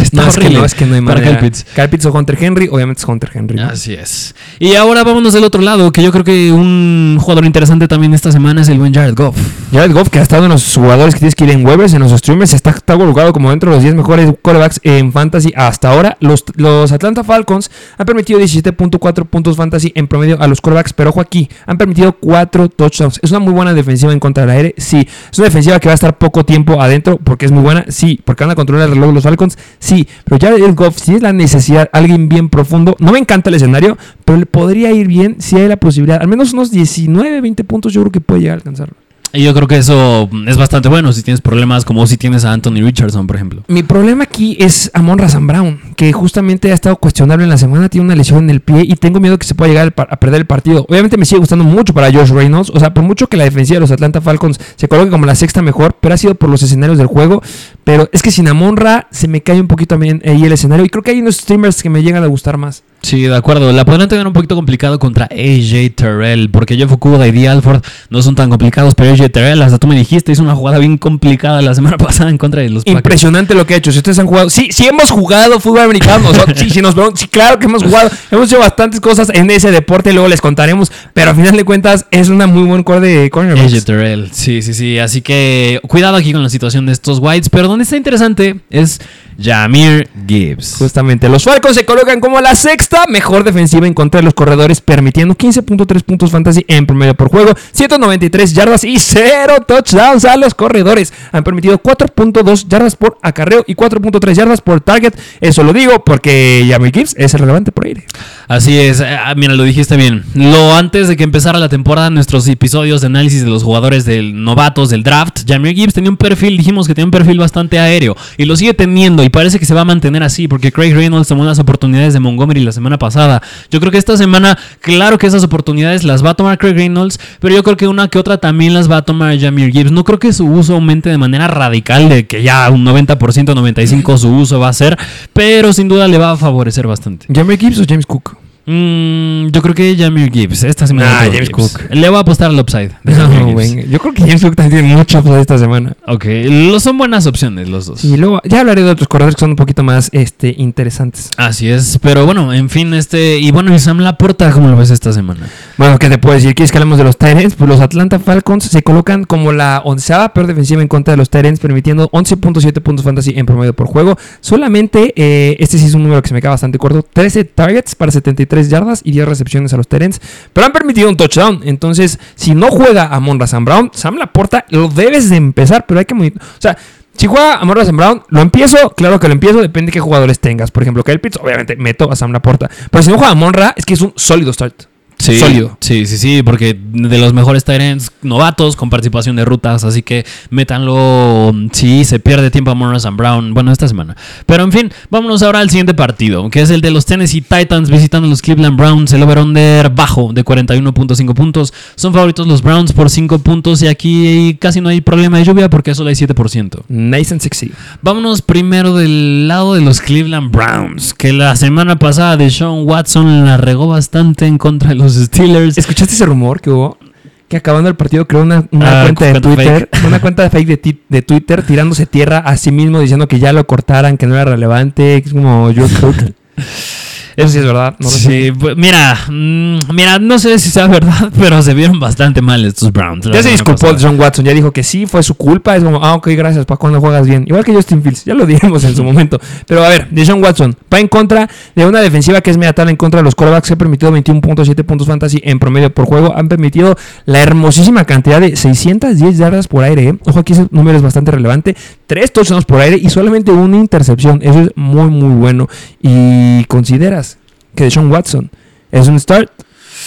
Está no, es que no, es que no hay para manera. Kyle Pitts. Kyle Pitts o Hunter Henry, obviamente es Hunter Henry. ¿no? Así es. Y ahora vámonos del otro lado, que yo creo que un jugador interesante también esta semana es el buen Jared Goff. Jared Goff, que ha estado en los jugadores que tienes que ir en waivers, en los streamers, está, está colocado como dentro de los 10 mejores quarterbacks en fantasy hasta ahora. Los, los Atlanta Falcons han permitido 17.4 puntos fantasy en promedio a los quarterbacks, pero ojo aquí, han permitido 4 touchdowns. Es una muy buena defensiva en contra del aire, sí. Es una defensiva que va a estar poco tiempo adentro porque es muy buena, sí. Porque van a controlar el reloj los Falcons, sí. Pero Jared Goff, si es la necesidad, alguien bien profundo, no me encanta el escenario, pero le podría ir bien si hay la posibilidad. Al menos unos 19, 20 puntos yo creo que puede llegar a alcanzarlo. Y yo creo que eso es bastante bueno si tienes problemas como si tienes a Anthony Richardson, por ejemplo. Mi problema aquí es Amon Razan Brown, que justamente ha estado cuestionable en la semana, tiene una lesión en el pie y tengo miedo que se pueda llegar a perder el partido. Obviamente me sigue gustando mucho para Josh Reynolds, o sea, por mucho que la defensiva de los Atlanta Falcons se coloque como la sexta mejor, pero ha sido por los escenarios del juego. Pero es que sin Amon Ra se me cae un poquito ahí el escenario y creo que hay unos streamers que me llegan a gustar más. Sí, de acuerdo. La podrán tener un poquito complicado contra AJ Terrell, porque Jeff Okuda y D. Alford no son tan complicados, pero AJ Terrell, hasta tú me dijiste, hizo una jugada bien complicada la semana pasada en contra de los Packers. Impresionante lo que ha hecho. Si ustedes han jugado, sí, sí hemos jugado fútbol americano. sí, sí, nos sí, claro que hemos jugado. Hemos hecho bastantes cosas en ese deporte, luego les contaremos. Pero a final de cuentas, es una muy buen core de cornerbacks. AJ Terrell, sí, sí, sí. Así que cuidado aquí con la situación de estos Whites, pero donde está interesante es Jamir Gibbs. Justamente, los Falcons se colocan como la sexta mejor defensiva en contra de los corredores, permitiendo 15.3 puntos fantasy en promedio por juego, 193 yardas y 0 touchdowns a los corredores. Han permitido 4.2 yardas por acarreo y 4.3 yardas por target. Eso lo digo porque Jamie Gibbs es relevante por aire. Así es, eh, ah, mira, lo dijiste bien. Lo antes de que empezara la temporada, nuestros episodios de análisis de los jugadores del novatos del draft, Jamir Gibbs tenía un perfil, dijimos que tenía un perfil bastante aéreo y lo sigue teniendo y parece que se va a mantener así porque Craig Reynolds tomó las oportunidades de Montgomery la semana pasada. Yo creo que esta semana, claro que esas oportunidades las va a tomar Craig Reynolds, pero yo creo que una que otra también las va a tomar Jamir Gibbs. No creo que su uso aumente de manera radical, de que ya un 90%, 95% su uso va a ser, pero sin duda le va a favorecer bastante. ¿Jamie Gibbs o James Cook? Mm, yo creo que Jamir Gibbs. Esta semana. Tengo James Gibbs. Cook. Le voy a apostar al upside. de No. Yo creo que James Cook también tiene mucho upside esta semana. Ok, los son buenas opciones los dos. Y luego ya hablaré de otros corredores que son un poquito más este, interesantes. Así es, pero bueno, en fin, este. Y bueno, y Sam Laporta, ¿cómo lo ves esta semana? Bueno, ¿qué te puedo decir? ¿Quieres que hablemos de los Tyrants? Pues los Atlanta Falcons se colocan como la onceava peor defensiva en contra de los Tyrants, permitiendo 11.7 puntos fantasy en promedio por juego. Solamente, eh, este sí es un número que se me queda bastante corto, 13 targets para 73 yardas y 10 recepciones a los Tyrants, pero han permitido un touchdown. Entonces, si no juega a Monra Sam Brown, Sam Laporta lo debes de empezar, pero hay que... O sea... Si juega a Morris Brown, ¿lo empiezo? Claro que lo empiezo, depende de qué jugadores tengas. Por ejemplo, Kyle Pitts, obviamente meto a Sam Laporta. Pero si no juega a Monra, es que es un sólido start. Sólido. Sí, sí, sí, porque de los mejores Tyrants novatos con participación de rutas, así que métanlo. Sí, se pierde tiempo a Morris and Brown. Bueno, esta semana. Pero en fin, vámonos ahora al siguiente partido, que es el de los Tennessee Titans visitando a los Cleveland Browns. El over-under bajo de 41.5 puntos. Son favoritos los Browns por 5 puntos y aquí casi no hay problema de lluvia porque solo hay 7%. Nice and sexy. Vámonos primero del lado de los Cleveland Browns, que la semana pasada de Sean Watson la regó bastante en contra de los Steelers. ¿Escuchaste ese rumor que hubo? Que acabando el partido creó una, una Ah, cuenta de Twitter, una cuenta de fake de, ti- de Twitter tirándose tierra a sí mismo diciendo que ya lo cortaran, que no era relevante, es como yo creo que- Eso sí es verdad. No. Sí, pues, mira, mm, mira, no sé si sea verdad, pero se vieron bastante mal estos Browns. Ya se disculpó pasada. John Watson, ya dijo que sí, fue su culpa. Es como, ah, ok, gracias, para cuando juegas bien. Igual que Justin Fields, ya lo dijimos en su momento. Pero a ver, de John Watson va en contra de una defensiva que es media tabla en contra de los corebacks que ha permitido 21.7 puntos fantasy en promedio por juego. Han permitido la hermosísima cantidad de 610 yardas por aire. ¿eh? Ojo, aquí ese número es bastante relevante. Tres touchdowns por aire y solamente una intercepción. Eso es muy, muy bueno. Y consideras que de John Watson es un start.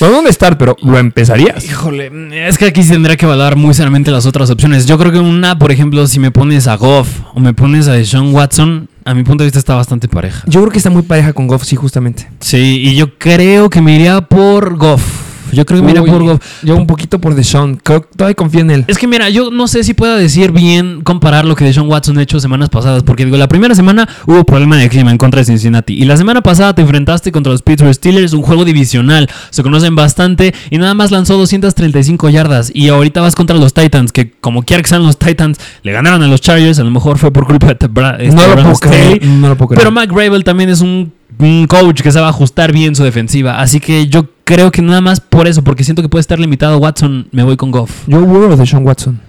No, un start, pero lo empezarías. Híjole, es que aquí tendría que evaluar muy seriamente las otras opciones. Yo creo que una, por ejemplo, si me pones a Goff o me pones a Sean Watson, a mi punto de vista está bastante pareja. Yo creo que está muy pareja con Goff, sí, justamente. Sí, y yo creo que me iría por Goff. Yo creo que mira Goff. Yo un poquito por Deshaun. Creo todavía confío en él. Es que mira, yo no sé si pueda decir bien comparar lo que Deshaun Watson ha hecho semanas pasadas, porque digo, la primera semana hubo problema de clima en contra de Cincinnati y la semana pasada te enfrentaste contra los Pittsburgh Steelers, un juego divisional, se conocen bastante y nada más lanzó 235 yardas y ahorita vas contra los Titans, que como quiera que sean los Titans, le ganaron a los Chargers, a lo mejor fue por culpa de este, no lo puedo creer. No lo puedo creer. pero Mike Gravel también es un, un coach que sabe ajustar bien su defensiva, así que yo creo que nada más por eso, porque siento que puede estar limitado Watson, me voy con Goff. Yo Burrow o Deshaun Watson.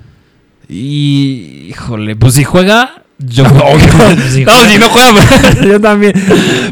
Y. Híjole, pues si juega. Yo creo que- pues si No, juega- si no juega. yo también.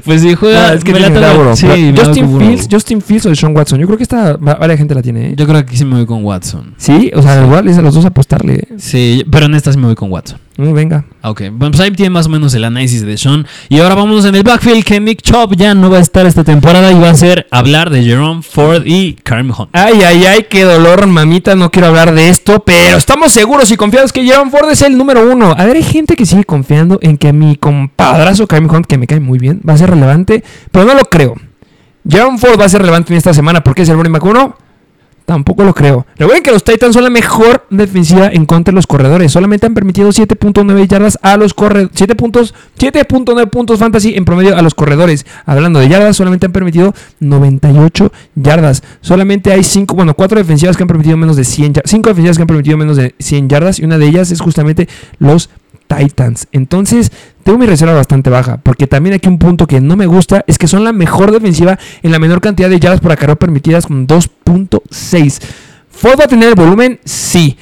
Pues si juega. No, es que me la- Burrow. sí, Justin. Fields, Justin Fields o Deshaun Watson. Yo creo que esta va- varias gente la tiene. ¿eh? Yo creo que sí me voy con Watson. Sí, o sea, igual es a los dos apostarle. Sí, pero en esta sí me voy con Watson. Mm, venga. Ok, bueno, pues ahí tiene más o menos el análisis de Sean. Y ahora vamos en el backfield que Nick Chubb ya no va a estar esta temporada y va a ser hablar de Jerome Ford y Kareem Hunt. Ay, ay, ay, qué dolor, mamita. No quiero hablar de esto, pero estamos seguros y confiados que Jerome Ford es el número uno. A ver, hay gente que sigue confiando en que mi compadrazo Kareem Hunt, que me cae muy bien, va a ser relevante, pero no lo creo. Jerome Ford va a ser relevante en esta semana porque es el running back uno. Tampoco lo creo. Recuerden que los Titans son la mejor defensiva en contra de los corredores. Solamente han permitido 7.9 yardas a los corredores. 7 puntos, 7.9 puntos fantasy en promedio a los corredores. Hablando de yardas, solamente han permitido 98 yardas. Solamente hay 5, bueno, 4 defensivas que han permitido menos de 100 yardas. 5 defensivas que han permitido menos de 100 yardas. Y una de ellas es justamente los Titans. Entonces, tengo mi reserva bastante baja. Porque también aquí un punto que no me gusta es que son la mejor defensiva en la menor cantidad de yardas por acarreo permitidas con 2.6. ¿Ford va a tener el volumen? Sí.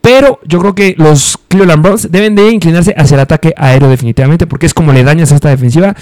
Pero yo creo que los Cleveland Browns deben de inclinarse hacia el ataque aéreo definitivamente. Porque es como le dañas a esta defensiva.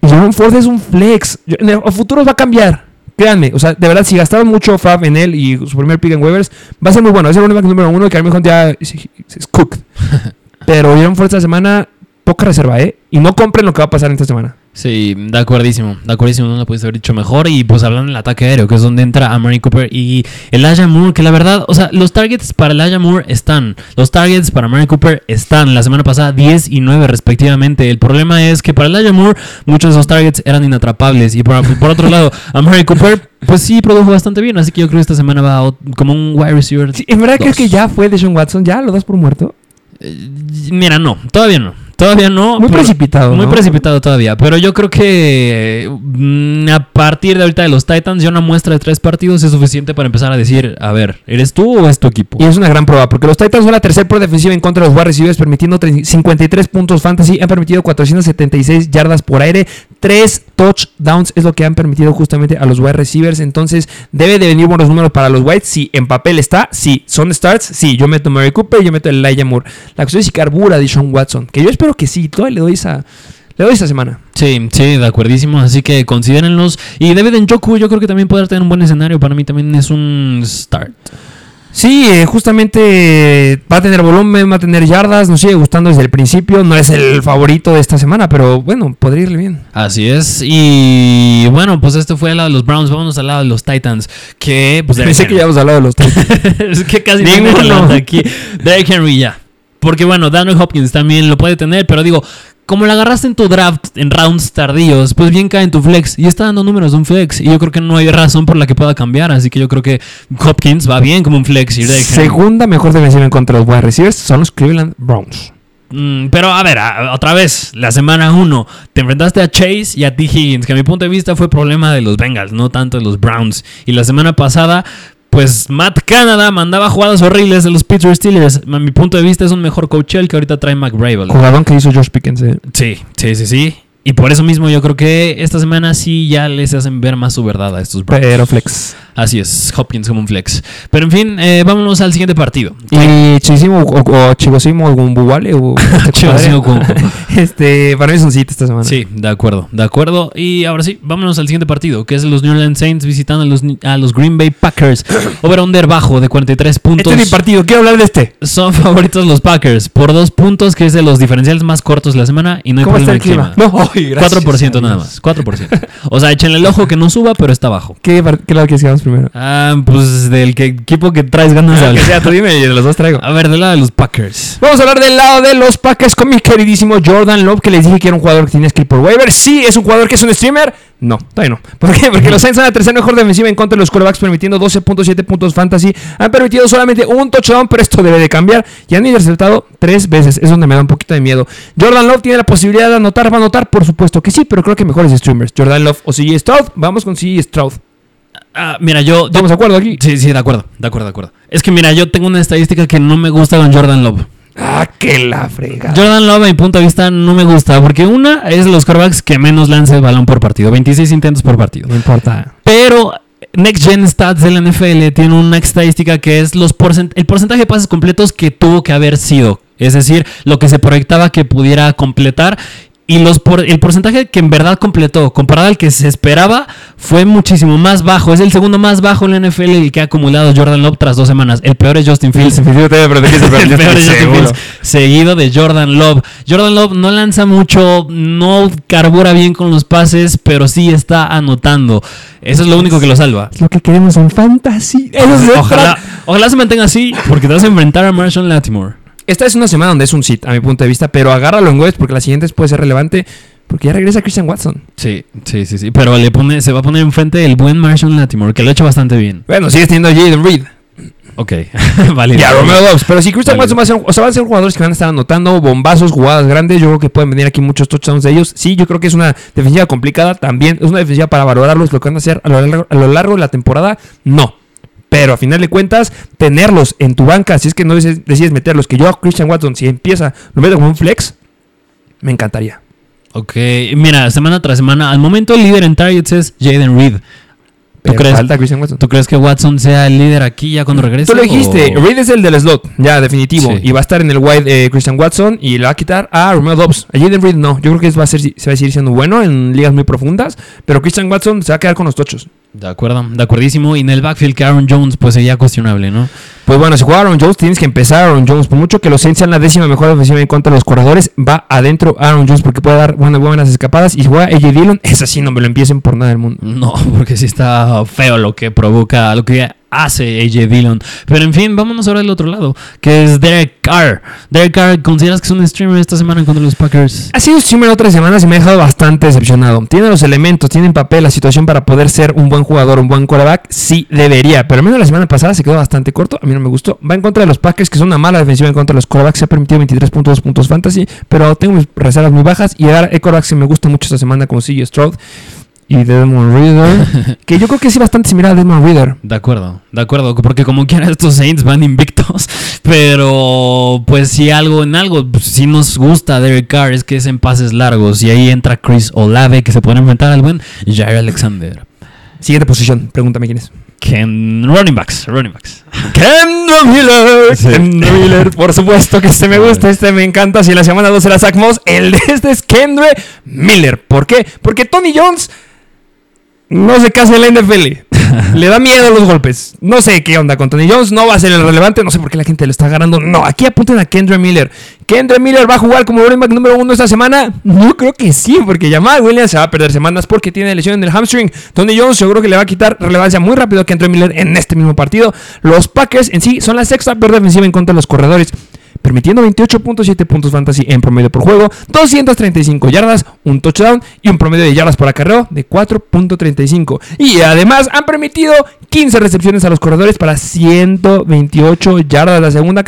Y Jerome Ford es un flex. En el futuro va a cambiar. Créanme, o sea, de verdad, si gastaron mucho Fab en él y su primer pick en waivers, va a ser muy bueno. Es el running back número uno y Kareem Hunt ya es, es cooked. Pero Jerome Ford esta semana, poca reserva, ¿eh? Y no compren lo que va a pasar en esta semana. Sí, de acuerdísimo, de acuerdísimo, no lo pudiste haber dicho mejor. Y pues hablando del ataque aéreo, que es donde entra Amari Cooper y Elijah Moore, que la verdad, o sea, los targets para Elijah Moore están, los targets para Amari Cooper están, la semana pasada 10 y 9 respectivamente. El problema es que para Elijah Moore muchos de esos targets eran inatrapables. Y por, por otro lado, Amari Cooper, pues sí produjo bastante bien, así que yo creo que esta semana va a- como un wide receiver. Sí, ¿En verdad crees Dos. que ya fue Deshaun Watson? ¿Ya lo das por muerto? Mira, no, todavía no. Todavía no. Muy pero- precipitado, Muy ¿no? precipitado todavía. Pero yo creo que mm, a partir de ahorita de los Titans, ya una muestra de tres partidos es suficiente para empezar a decir, a ver, ¿eres tú o es tu equipo? Y es una gran prueba, porque los Titans son la tercera por defensiva en contra de los wide receivers, permitiendo 30 53 puntos fantasy, han permitido 476 yardas por aire, 3 touchdowns es lo que han permitido justamente a los wide receivers, entonces debe de venir buenos números para los Whites, sí, en papel está, sí, son starts, sí, yo meto Mary Cooper, yo meto Elijah Moore, la cuestión es si carbura de Sean Watson, que yo espero que sí, todavía le doy esa, le doy esa semana. Sí, sí, de acuerdísimo. Así que considérenlos. Y David Njoku, yo creo que también puede tener un buen escenario. Para mí también es un start. Sí, eh, justamente va a tener volumen, va a tener yardas, nos sigue gustando desde el principio, no es el favorito de esta semana, pero bueno, podría irle bien. Así es. Y bueno, pues esto fue al lado de los Browns. Vámonos al lado de los Titans. Que pues Pensé que ya habíamos hablado de los Titans. es que casi Ninguno. aquí. Derrick Henry ya. Porque bueno, Daniel Hopkins también lo puede tener, pero digo, como la agarraste en tu draft en rounds tardíos, pues bien cae en tu flex y está dando números de un flex. Y yo creo que no hay razón por la que pueda cambiar. Así que yo creo que Hopkins va bien como un flex y. Segunda mejor defensiva en contra de los wide receivers son los Cleveland Browns. Mm, pero a ver, a- otra vez, la semana 1, te enfrentaste a Chase y a T. Higgins, que a mi punto de vista fue problema de los Bengals, no tanto de los Browns. Y la semana pasada, pues Matt Canada mandaba jugadas horribles de los Pittsburgh Steelers. A mi punto de vista es un mejor coach el que ahorita trae McBravel. Jugadón que hizo Josh Pickens. eh. Sí, sí, sí, sí. Y por eso mismo yo creo que esta semana sí ya les hacen ver más su verdad a estos Browns. Pero flex. Así es, Hopkins como un flex. Pero en fin, eh, vámonos al siguiente partido. Y Chisimo o, o Chigosimo Gumbuwale o. Este, para mí es un sitio esta semana. Sí, de acuerdo, de acuerdo. Y ahora sí, vámonos al siguiente partido, que es los New Orleans Saints visitando a los, a los Green Bay Packers. Over-under bajo de 43 puntos. Este es mi partido, quiero hablar de este. Son favoritos los Packers por dos puntos, que es de los diferenciales más cortos de la semana y no hay ¿Cómo está problema el de clima? clima. No, ay, gracias 4% a nada más, 4%. O sea, échenle el ojo que no suba, pero está bajo. ¿Qué, lado que hagamos primero? Ah, pues del que, equipo que traes ganas de Ah, hablar. sea, tú dime y de los dos traigo. A ver, del lado de los Packers. Vamos a hablar del lado de los Packers con mi queridísimo Jordan Love, que les dije que era un jugador que tenía que ir por waiver. Sí, es un jugador que es un streamer. No, todavía no. ¿Por qué? Porque los Saints son la tercera mejor defensiva en contra de los quarterbacks, permitiendo 12.7 puntos fantasy. Han permitido solamente un touchdown, pero esto debe de cambiar. Y han interceptado tres veces. Es donde me da un poquito de miedo. Jordan Love tiene la posibilidad de anotar. ¿Va a anotar? Por supuesto que sí, pero creo que mejores streamers. Jordan Love o CJ Stroud. Vamos con CJ Stroud. Ah, mira, yo, ¿Estamos de acuerdo aquí? Sí, sí, de acuerdo, de acuerdo, de acuerdo. Es que mira, yo tengo una estadística que no me gusta con Jordan Love. Ah, que la frega. Jordan Love, a mi punto de vista, no me gusta. Porque una es los quarterbacks que menos lanza el balón por partido. 26 intentos por partido. No importa. Pero Next Gen Stats de la NFL tiene una estadística que es los porcent- el porcentaje de pases completos que tuvo que haber sido. Es decir, lo que se proyectaba que pudiera completar. Y los por- el porcentaje que en verdad completó, comparado al que se esperaba, fue muchísimo más bajo. Es el segundo más bajo en la NFL el que ha acumulado Jordan Love tras dos semanas. El peor es Justin Fields. el peor es Justin Fields, seguido de Jordan Love. Jordan Love no lanza mucho, no carbura bien con los pases, pero sí está anotando. Eso es lo único que lo salva. Es lo que queremos en fantasy. Eso Ojalá, ojalá se mantenga así, porque te vas a enfrentar a Marshall Latimore. Esta es una semana donde es un sit, a mi punto de vista, pero agárralo en webs porque la siguiente puede ser relevante. Porque ya regresa Christian Watson. Sí, sí, sí, sí. Pero le pone, se va a poner enfrente el buen Marshall Latimore, que lo ha hecho bastante bien. Bueno, sigues teniendo a Jaden Reed. Ok, vale. Y a Romeo Dobbs. Pero si Christian. Watson va a ser, o sea, van a ser jugadores que van a estar anotando bombazos, jugadas grandes. Yo creo que pueden venir aquí muchos touchdowns de ellos. Sí, yo creo que es una defensiva complicada. También es una defensiva para valorarlos. Lo que van a hacer a lo largo, a lo largo de la temporada, no. Pero a final de cuentas, tenerlos en tu banca, si es que no decides, meterlos, que yo a Christian Watson, si empieza, lo meto como un flex, me encantaría. Ok, mira, semana tras semana, al momento el líder en targets es Jaden Reed. ¿Tú crees, Falta Christian Watson. ¿Tú crees que Watson sea el líder aquí ya cuando regrese? Tú lo dijiste, o- Reed es el del slot, ya, definitivo. Sí. Y va a estar en el wide eh, Christian Watson y le va a quitar a Romeo Dobbs. A Jaden Reed no. Yo creo que va a ser, se va a seguir siendo bueno en ligas muy profundas, pero Christian Watson se va a quedar con los tochos. De acuerdo, de acuerdísimo. Y en el backfield que Aaron Jones pues sería cuestionable, ¿no? Pues bueno, si juega Aaron Jones, tienes que empezar Aaron Jones. Por mucho que los Saints sean la décima mejor ofensiva en contra de los corredores, va adentro Aaron Jones porque puede dar buenas, buenas escapadas. Y si juega AJ Dillon, es así, no me lo empiecen por nada del mundo. No, porque sí está feo lo que provoca, lo que hace AJ Dillon. Pero en fin, vámonos ahora al otro lado, que es Derek Carr. Derek Carr, ¿consideras que es un streamer esta semana contra los Packers? Ha sido streamer otras semanas y me ha dejado bastante decepcionado. Tiene los elementos, tiene en papel la situación para poder ser un buen jugador, un buen quarterback. Sí, debería. Pero al menos la semana pasada se quedó bastante corto. A mí no me gustó. Va en contra de los Packers, que son una mala defensiva en contra de los quarterbacks. Se ha permitido 23.2 puntos fantasy. Pero tengo mis reservas muy bajas. Y ahora hay quarterbacks que me gustan mucho esta semana, como CJ Stroud y Desmond Reader. que yo creo que sí bastante similar a Desmond Reader. De acuerdo, de acuerdo, porque como quiera estos Saints van invictos, pero pues si algo en algo, pues, si nos gusta Derek Carr es que es en pases largos y ahí entra Chris Olave que se puede enfrentar al buen Jair Alexander. Siguiente posición. Pregúntame quién es. Ken, running backs, running backs. Kendra Miller. Sí. Kendra Miller, por supuesto que este me gusta, este me encanta. Si en la semana 2 era Zach Moss, el de este es Kendra Miller. ¿Por qué? Porque Tony Jones no se casa en la NFL. Le da miedo los golpes. No sé qué onda con Tony Jones. No va a ser el relevante. No sé por qué la gente lo está agarrando. No, aquí apunten a Kendra Miller. ¿Kendra Miller va a jugar como running back número uno esta semana? Yo creo que sí, porque Jamal Williams se va a perder semanas porque tiene lesión en el hamstring. Tony Jones seguro que le va a quitar relevancia muy rápido a Kendra Miller en este mismo partido. Los Packers en sí son la sexta peor defensiva en contra de los corredores permitiendo 28.7 puntos fantasy en promedio por juego, 235 yardas, un touchdown y un promedio de yardas por acarreo de 4.35. Y además han permitido 15 recepciones a los corredores para 128 yardas, la segunda,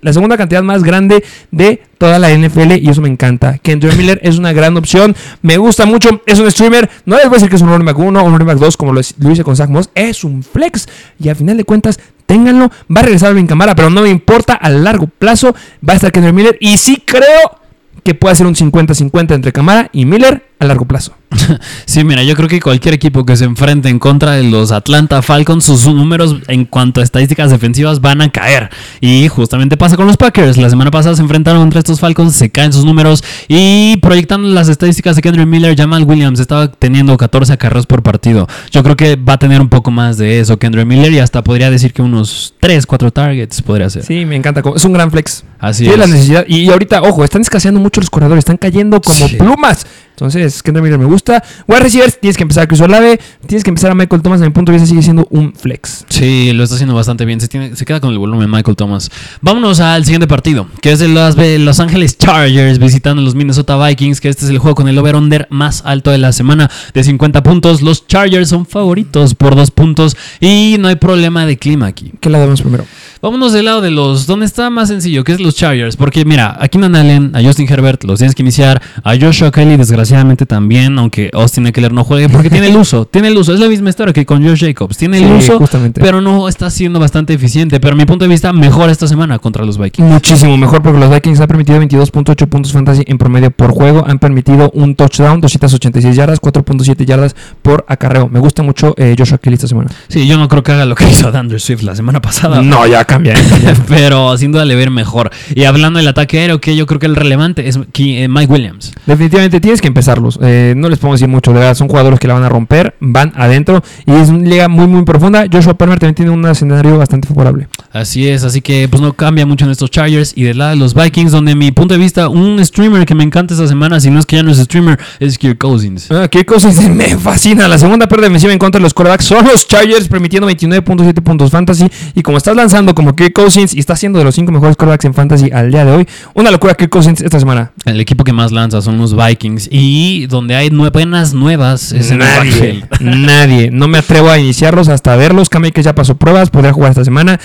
la segunda cantidad más grande de toda la NFL y eso me encanta. Kendra Miller es una gran opción, me gusta mucho, es un streamer, no les voy a decir que es un running back 1 o un running back 2 como lo hice con Zach Moss, es un flex y al final de cuentas ténganlo, va a regresar en cámara, pero no me importa, a largo plazo va a estar Kendra Miller y sí creo que puede ser un 50-50 entre cámara y Miller a largo plazo. Sí, mira, yo creo que cualquier equipo que se enfrente en contra de los Atlanta Falcons, sus números en cuanto a estadísticas defensivas van a caer. Y justamente pasa con los Packers. La semana pasada se enfrentaron contra estos Falcons, se caen sus números. Y proyectando las estadísticas de Kendrick Miller, Jamal Williams estaba teniendo 14 acarreos por partido. Yo creo que va a tener un poco más de eso Kendrick Miller y hasta podría decir que unos 3, 4 targets podría ser. Sí, me encanta, es un gran flex. Así Tiene la es. necesidad. Y ahorita, ojo, están escaseando mucho los corredores, están cayendo como Sí. plumas. Entonces, Kendrick Miller me gusta. Wide receivers, tienes que empezar a Chris Olave, tienes que empezar a Michael Thomas. A mi punto de vista, sigue siendo un flex. Sí, lo está haciendo bastante bien. Se, tiene- se queda con el volumen Michael Thomas. Vámonos al siguiente partido, que es de los Los Ángeles Chargers visitando a los Minnesota Vikings, que este es el juego con el over-under más alto de la semana de 50 puntos. Los Chargers son favoritos por dos puntos y no hay problema de clima aquí. ¿Qué lado vemos primero? Vámonos del lado de los. donde está más sencillo, que es los Chargers. Porque mira, a Keenan Allen, a Justin Herbert los tienes que iniciar. A Joshua Kelly, desgraciadamente también, aunque Austin Eckler no juegue, porque tiene el uso. Tiene el uso. Es la misma historia que con Josh Jacobs. Tiene el Sí, uso, justamente. pero no está siendo bastante eficiente. Pero a mi punto de vista, mejor esta semana contra los Vikings. Muchísimo mejor porque los Vikings han permitido 22.8 puntos fantasy en promedio por juego. Han permitido un touchdown, 286 yardas, 4.7 yardas por acarreo. Me gusta mucho eh, Joshua Kelly esta semana. Sí, yo no creo que haga lo que hizo DeAndre Swift la semana pasada. No, ya cambia. ¿eh? pero sin duda le ver mejor. Y hablando del ataque aéreo, que yo creo que el relevante es eh, Mike Williams. Definitivamente tienes que empezarlos. Eh, no les puedo decir mucho. De verdad, son jugadores que la van a romper, van adentro y es una liga muy, muy profunda. Joshua Palmer también tiene un escenario bastante favorable. Así es, así que pues no cambia mucho en estos Chargers y del lado de los Vikings, donde mi punto de vista, un streamer que me encanta esta semana, si no es que ya no es streamer, es Kirk Cousins. Ah, Kirk Cousins me fascina. La segunda peor defensiva en contra de los quarterbacks son los Chargers, permitiendo 29.7 puntos fantasy. Y como estás lanzando como Kirk Cousins y estás siendo de los cinco mejores quarterbacks en fantasy al día de hoy, una locura Kirk Cousins esta semana. El equipo que más lanza son los Vikings y donde hay buenas nuevas es Nadie, nadie. No me atrevo a iniciarlos hasta verlos. Cam que ya pasó pruebas, podría jugar esta semana.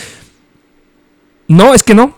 No, es que no.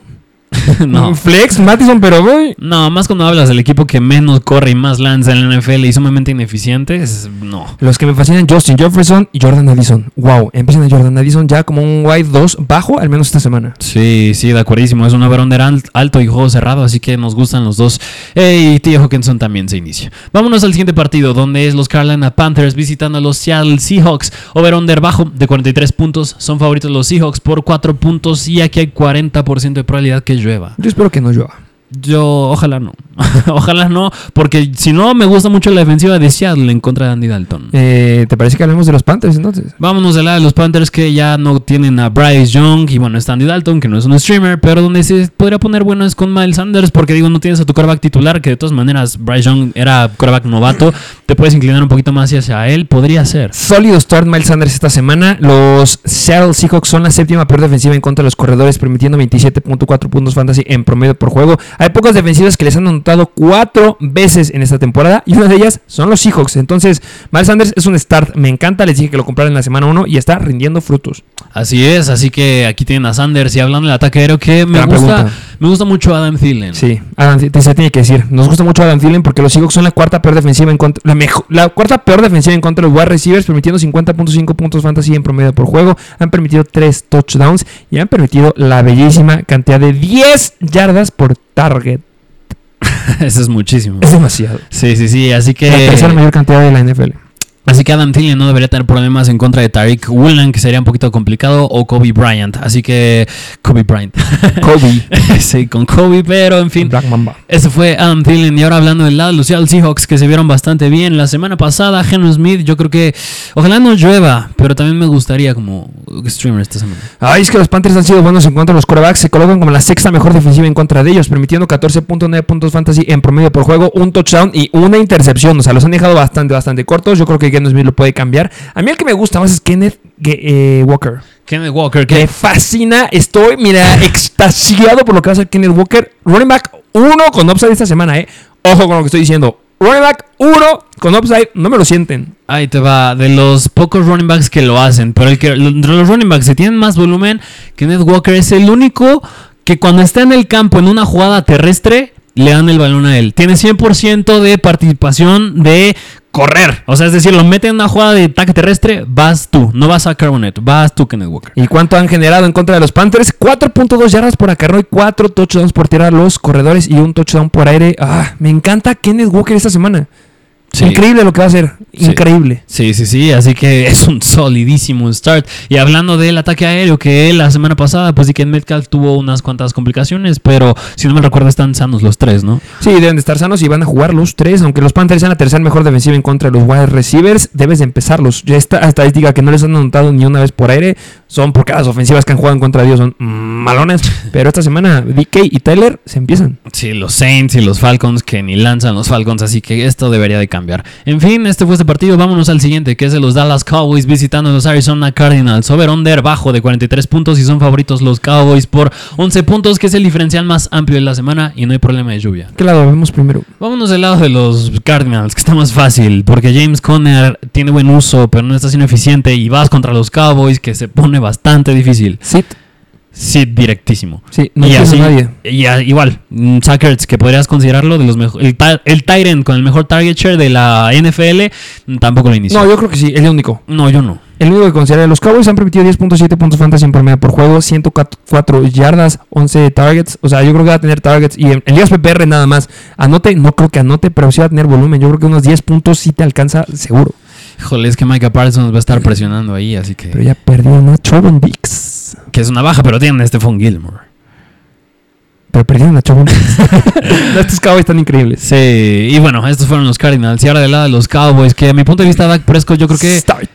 no. Flex, Mattison, pero uy, No, más cuando hablas del equipo que menos corre y más lanza en la NFL y sumamente ineficiente, es- no. Los que me fascinan, Justin Jefferson y Jordan Addison. Wow, empiezan a Jordan Addison ya como un wide 2 bajo, al menos esta semana. Sí, sí, de acuerdísimo. Es un over-under al- alto y juego cerrado, así que nos gustan los dos. Eh, y T. Hawkinson también se inicia. Vámonos al siguiente partido, donde es los Carolina Panthers visitando a los Seattle Seahawks. Over-under bajo de 43 puntos. Son favoritos los Seahawks por 4 puntos y aquí hay 40% de probabilidad que llueva. Yo espero que no llueva. Yo, ojalá no. ojalá no, porque si no, me gusta mucho la defensiva de Seattle en contra de Andy Dalton. Eh, ¿Te parece que hablemos de los Panthers entonces? Vámonos del lado de los Panthers que ya no tienen a Bryce Young y bueno, está Andy Dalton, que no es un streamer, pero donde se podría poner bueno es con Miles Sanders, porque digo, no tienes a tu quarterback titular, que de todas maneras Bryce Young era quarterback novato, te puedes inclinar un poquito más hacia él, podría ser. Sólido start Miles Sanders esta semana. Los Seattle Seahawks son la séptima peor defensiva en contra de los corredores, permitiendo 27.4 puntos fantasy en promedio por juego. Hay pocas defensivas que les han anotado cuatro veces en esta temporada y una de ellas son los Seahawks. Entonces, Miles Sanders es un start. Me encanta, les dije que lo compraron en la semana 1 y está rindiendo frutos. Así es, así que aquí tienen a Sanders y hablando del ataque aéreo que me Gran gusta, pregunta. me gusta mucho Adam Thielen. Sí, Adam, te- se tiene que decir. Nos gusta mucho Adam Thielen porque los Seahawks son la cuarta peor defensiva en contra, la, cuarta peor defensiva en contra de los wide receivers, permitiendo 50.5 puntos fantasy en promedio por juego. Han permitido 3 touchdowns y han permitido la bellísima cantidad de 10 yardas por target. Eso es muchísimo. Es demasiado. Sí, sí, sí, así que... La tercera mayor cantidad de la NFL. Así que Adam Thielen no debería tener problemas en contra de Tariq Woolen, que sería un poquito complicado, o Kobe Bryant. Así que Kobe Bryant. Kobe. sí, con Kobe, pero en fin. Black Mamba. Ese fue Adam Thielen. Y ahora hablando del lado los Seahawks, que se vieron bastante bien la semana pasada. Geno Smith, yo creo que ojalá no llueva, pero también me gustaría como streamer esta semana. Ay, es que los Panthers han sido buenos en contra de los quarterbacks. Se colocan como la sexta mejor defensiva en contra de ellos, permitiendo 14.9 puntos fantasy en promedio por juego, un touchdown y una intercepción. O sea, los han dejado bastante, bastante cortos. Yo creo que Geno Smith lo puede cambiar. A mí el que me gusta más es Kenneth eh, Walker. Kenneth Walker, Me que fascina. Estoy, mira, extasiado por lo que va a hacer Kenneth Walker. Running back 1 con upside esta semana, ¿eh? Ojo con lo que estoy diciendo. Running back 1 con upside, no me lo sienten. Ahí te va, de los pocos running backs que lo hacen, pero el que, de los running backs que tienen más volumen, Kenneth Walker es el único que cuando está en el campo en una jugada terrestre, le dan el balón a él. Tiene 100% de participación de correr. O sea, es decir, lo mete en una jugada de ataque terrestre, vas tú, no vas a Carbonet, vas tú, Kenneth Walker. ¿Y cuánto han generado en contra de los Panthers? 4.2 yardas por acarreo y 4 touchdowns por tirar a los corredores y un touchdown por aire. Ah, me encanta Kenneth Walker esta semana. Sí. Increíble lo que va a hacer. Sí. Increíble. Sí, sí, sí, así que es un solidísimo start. Y hablando del ataque aéreo, que la semana pasada, pues sí que Metcalf tuvo unas cuantas complicaciones, pero si no me recuerdo están sanos los tres, ¿no? Sí, deben de estar sanos y van a jugar los tres. Aunque los Panthers sean la tercera mejor defensiva en contra de los wide receivers, debes de empezarlos. Ya esta estadística que no les han anotado ni una vez por aire, son porque las ofensivas que han jugado en contra de Dios son malones. Pero esta semana DK y Tyler se empiezan. Sí, los Saints y los Falcons que ni lanzan los Falcons, así que esto debería de cambiar. En fin, este fue este partido. Vámonos al siguiente, que es de los Dallas Cowboys visitando a los Arizona Cardinals. Over under bajo de 43 puntos y son favoritos los Cowboys por 11 puntos, que es el diferencial más amplio de la semana y no hay problema de lluvia. ¿Qué lado vemos primero? Vámonos del lado de los Cardinals, que está más fácil, porque James Conner tiene buen uso, pero no está siendo eficiente y vas contra los Cowboys, que se pone bastante difícil. Sit. Sí, directísimo. Sí, no y así, nadie. y a- igual, mm, Sackers, que podrías considerarlo de los mejores. El, el Tyrant con el mejor target share de la NFL, mm, tampoco lo inició. No, yo creo que sí, el único. no, yo no. El único que considera los Cowboys han permitido 10.7 puntos fantasy en promedio por juego, 104 yardas, 11 targets. O sea, yo creo que va a tener targets. Y en, en ligas PPR nada más. Anote, no creo que anote, pero sí va a tener volumen. Yo creo que unos 10 puntos sí te alcanza seguro. Híjole, es que Micah Parsons va a estar presionando ahí, así que. Pero ya perdió a Chobon Dix. Que es una baja, pero tienen a Stephon Gilmore. Pero perdieron a Chobon Dix. Estos Cowboys están increíbles. Sí, y bueno, estos fueron los Cardinals. Y ahora del lado de los Cowboys, que a mi punto de vista, Dak Prescott, yo creo que Start.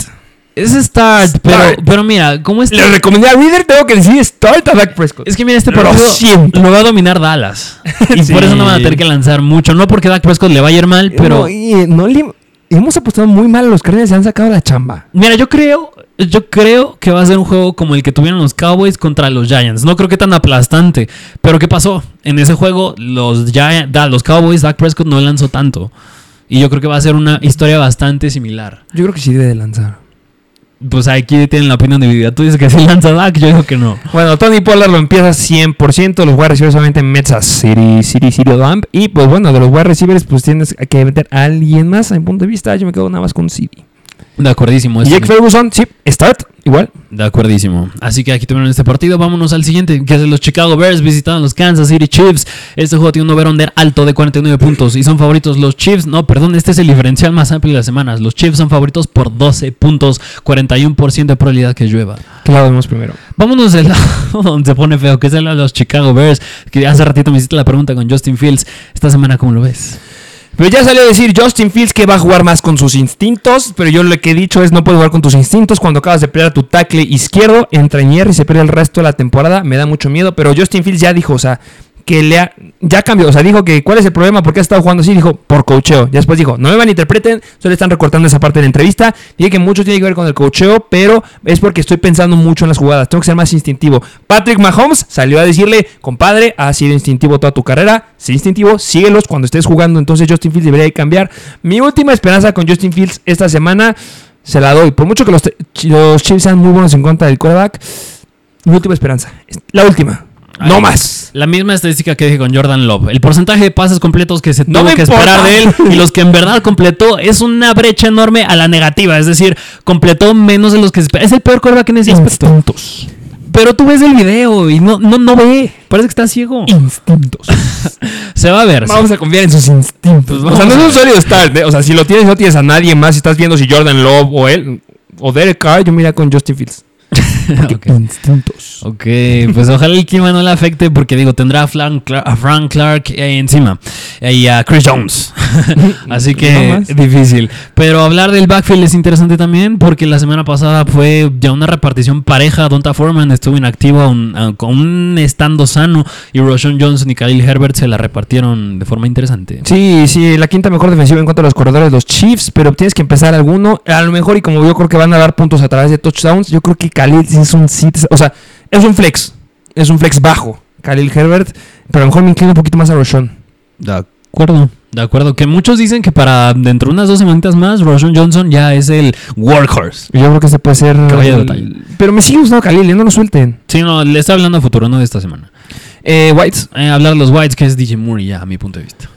es start, pero, Start. pero mira, ¿cómo está? Le recomendé a Reader, tengo que decir Start a Dak Prescott. Es que mira, este Lo partido siento. lo va a dominar Dallas. Y Sí. por eso no van a tener que lanzar mucho. No porque Dak Prescott le vaya a ir mal, pero. No, y no le- hemos apostado muy mal a los Cardinals y han sacado la chamba. Mira, yo creo, yo creo que va a ser un juego como el que tuvieron los Cowboys contra los Giants. No creo que tan aplastante. Pero ¿qué pasó? En ese juego, los, Giant- da, los Cowboys, Dak Prescott no lanzó tanto. Y yo creo que va a ser una historia bastante similar. Yo creo que sí debe de lanzar. Pues aquí tienen la opinión dividida. Tú dices que sí lanza Dak, yo digo que no. Bueno, Tony Pollard lo empieza 100%. Los wide receivers solamente en Mets a City, City, City Lamp. Y pues bueno, de los wide receivers, pues tienes que meter a alguien más. A mi punto de vista, yo me quedo nada más con City. De acuerdísimo. Y Jake Ferguson, sí, start, igual. De acuerdísimo. Así que aquí tuvieron este partido. Vámonos al siguiente, que es de los Chicago Bears visitando los Kansas City Chiefs. Este juego tiene un over-under alto de 49 puntos y son favoritos los Chiefs. No, perdón, este es el diferencial más amplio de las semanas. Los Chiefs son favoritos por 12 puntos, 41% de probabilidad que llueva. ¿Qué lado vemos primero? Vámonos del lado donde se pone feo, que es el de los Chicago Bears. Que hace ratito me hiciste la pregunta con Justin Fields. Esta semana, ¿cómo lo ves? Pero ya salió a decir Justin Fields que va a jugar más con sus instintos, pero yo lo que he dicho es no puedes jugar con tus instintos. Cuando acabas de perder a tu tackle izquierdo, entra en y se pierde el resto de la temporada, me da mucho miedo, pero Justin Fields ya dijo, o sea, que le ha- ya cambió, o sea, dijo que cuál es el problema, por qué ha estado jugando así, dijo, por cocheo. Ya después dijo, no me malinterpreten, solo están recortando esa parte de la entrevista. Dije que mucho tiene que ver con el cocheo, pero es porque estoy pensando mucho en las jugadas, tengo que ser más instintivo. Patrick Mahomes salió a decirle, compadre, has sido instintivo toda tu carrera, sé instintivo, síguelos cuando estés jugando, entonces Justin Fields debería de cambiar. Mi última esperanza con Justin Fields esta semana se la doy. Por mucho que los, los Chiefs sean muy buenos en contra del quarterback, mi última esperanza, la última. No más. La misma estadística que dije con Jordan Love. El porcentaje de pases completos que se No tuvo que importa. esperar de él y los que en verdad completó es una brecha enorme a la negativa. Es decir, completó menos de los que se espera. Es el peor quarterback en ese aspecto. Instintos. Pero tú ves el video y no, no, no ve. Parece que está ciego. Instintos. Se va a ver. Vamos a confiar en sus instintos. Pues o sea, no es un sólido start. ¿eh? O sea, si lo tienes, no tienes a nadie más. Si estás viendo si Jordan Love o él o Derek Carr, yo mira con Justin Fields. Ok. Instintos. Ok, pues ojalá el clima no le afecte porque digo, tendrá a Frank, Cla- a Frank Clark ahí encima y a Chris Jones. Así que difícil. Pero hablar del backfield es interesante también porque la semana pasada fue ya una repartición pareja. Donta Foreman estuvo inactivo con un estando sano y Roshan Johnson y Khalil Herbert se la repartieron de forma interesante. Sí, sí, la quinta mejor defensiva en contra de los corredores de los Chiefs, pero tienes que empezar alguno. A lo mejor, y como yo creo que van a dar puntos a través de touchdowns, yo creo que Khalil sí es un sit, o sea, es un flex. Es un flex bajo. Khalil Herbert, pero a lo mejor me inclino un poquito más a Roshan. De acuerdo. De acuerdo. Que muchos dicen que para dentro de unas dos semanitas más, Roshan Johnson ya es el workhorse. Yo creo que este puede ser. El-. Pero me sigue gustando Khalil, ¿eh? no lo suelten. Sí, no, le está hablando a futuro, no de esta semana. Eh, Whites, Eh, hablar de los Whites, que es DJ Moore, ya, a mi punto de vista.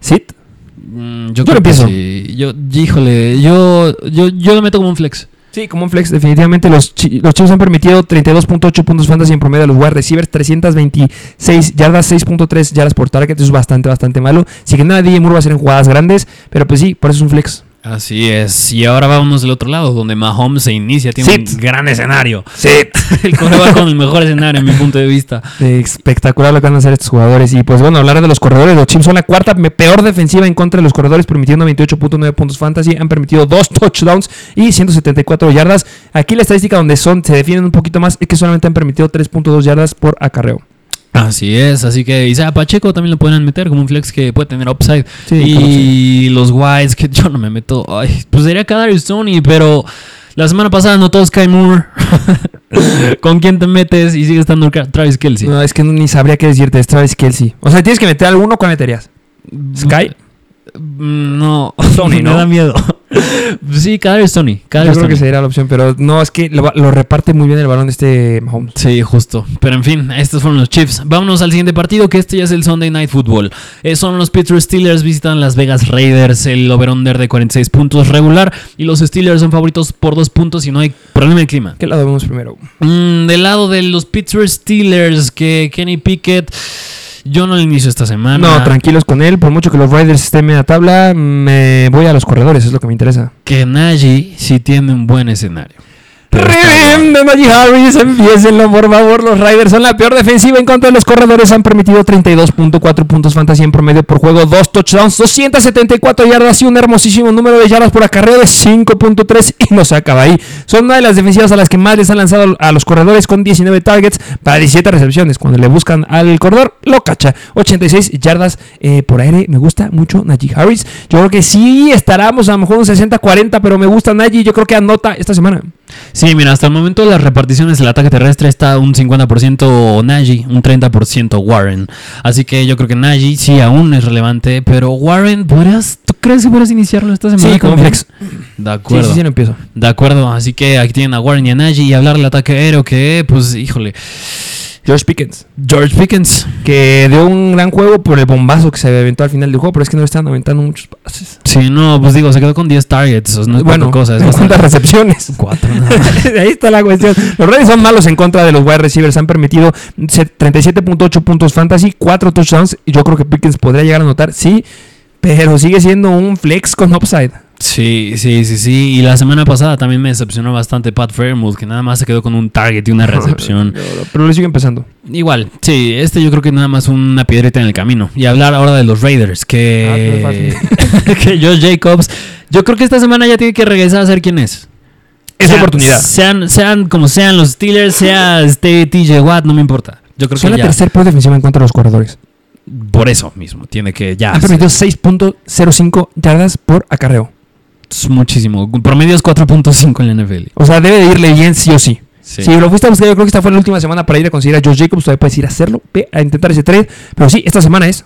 sit. Mm, yo Yo creo que empiezo. sí. Yo, híjole, yo, yo, yo lo meto como un flex. Sí, como un flex, definitivamente los, chi- los Chiefs han permitido 32.8 puntos fantasy en promedio a los wide receivers, 326 yardas, 6.3 yardas por target, eso es bastante, bastante malo. Así que nada, DJ Moore va a ser en jugadas grandes, pero pues sí, por eso es un flex. Así es. Y ahora vámonos del otro lado, donde Mahomes se inicia. Tiene Sit. un gran escenario. Sí. El va con el mejor escenario, en mi punto de vista. Espectacular lo que van a hacer estos jugadores. Y pues bueno, hablar de los corredores. Los Chiefs son la cuarta peor defensiva en contra de los corredores, permitiendo 28.9 puntos fantasy. Han permitido dos touchdowns y 174 yardas. Aquí la estadística donde son se defienden un poquito más es que solamente han permitido 3.2 yardas por acarreo. Así es, así que Isaiah Pacheco también lo pueden meter como un flex que puede tener upside. Sí, y los Whites, que yo no me meto. Ay, pues sería Kadarius Tony, pero la semana pasada anotó Sky Moore. ¿Con quién te metes? Y sigue estando Tra- Travis Kelsey. No, es que ni sabría qué decirte. Es Travis Kelsey. O sea, tienes que meter alguno, ¿cuál meterías? Sky. Mm, No, Tony, me ¿no? da miedo. sí, Kadarius Tony. Yo Kadarius creo que Toney. sería la opción, pero no, es que lo, lo reparte muy bien el balón este Mahomes. Sí, justo. Pero en fin, estos fueron los Chiefs. Vámonos al siguiente partido, que este ya es el Sunday Night Football. Eh, son los Pittsburgh Steelers, visitan Las Vegas Raiders, el over-under de 46 puntos regular. Y los Steelers son favoritos por dos puntos y no hay problema de clima. ¿Qué lado vemos primero? Mm, del lado de los Pittsburgh Steelers, que Kenny Pickett, yo no inicio esta semana. No, tranquilos con él. Por mucho que los Raiders estén en la tabla, me voy a los corredores, es lo que me interesa. Que Najee sí tiene un buen escenario. De Najee Harris, empiecenlo por favor. Los Raiders son la peor defensiva en contra de los corredores. Han permitido 32.4 puntos fantasy en promedio por juego, dos touchdowns, 274 yardas y un hermosísimo número de yardas por acarreo de 5.3 y no se acaba ahí. Son una de las defensivas a las que más les han lanzado a los corredores con 19 targets para 17 recepciones. Cuando le buscan al corredor, lo cacha. 86 yardas eh, por aire. Me gusta mucho Najee Harris. Yo creo que sí estaremos a lo mejor un 60-40, pero me gusta Najee. Yo creo que anota esta semana. Sí, mira, hasta el momento las reparticiones del ataque terrestre está un 50% Najee, un 30% Warren. Así que yo creo que Najee sí aún es relevante, pero Warren, ¿podrías, ¿tú crees que podrías iniciarlo esta semana? Sí, como flex. De acuerdo. sí, sí, lo empiezo. De acuerdo, así que aquí tienen a Warren y a Najee y hablar del ataque aéreo que, pues, híjole, George Pickens. George Pickens. Que dio un gran juego por el bombazo que se aventó al final del juego, pero es que no le estaban aventando muchos pases. Sí, no, pues digo, se quedó con 10 targets, no es bueno, poca cosa, es ¿cuántas recepciones? Cuatro, más. Ahí está la cuestión. Los Raiders son malos en contra de los wide receivers. Han permitido se- 37.8 puntos fantasy, 4 touchdowns. Y yo creo que Pickens podría llegar a anotar, sí, pero sigue siendo un flex con upside. Sí, sí, sí, sí. Y la semana pasada también me decepcionó bastante Pat Fairmouth, que nada más se quedó con un target y una recepción. Pero le sigue empezando. Igual, sí, este yo creo que nada más una piedrita en el camino. Y hablar ahora de los Raiders, que, Ah, que Josh Jacobs, yo creo que esta semana ya tiene que regresar a ser quien es. Es Sean- oportunidad. Sean, sean como sean los Steelers, sea este TJ Watt, no me importa. Yo creo Son que la ya, tercera peor defensiva en contra de los corredores. por eso mismo, tiene que ya. Han permitido 6.05 yardas por acarreo. Es muchísimo. Promedio es 4.5 en la NFL. O sea, debe de irle bien sí o sí. Sí. Si lo fuiste a buscar, yo creo que esta fue la última semana para ir a conseguir a Josh Jacobs. Todavía puedes ir a hacerlo, a intentar ese trade. Pero sí, esta semana es.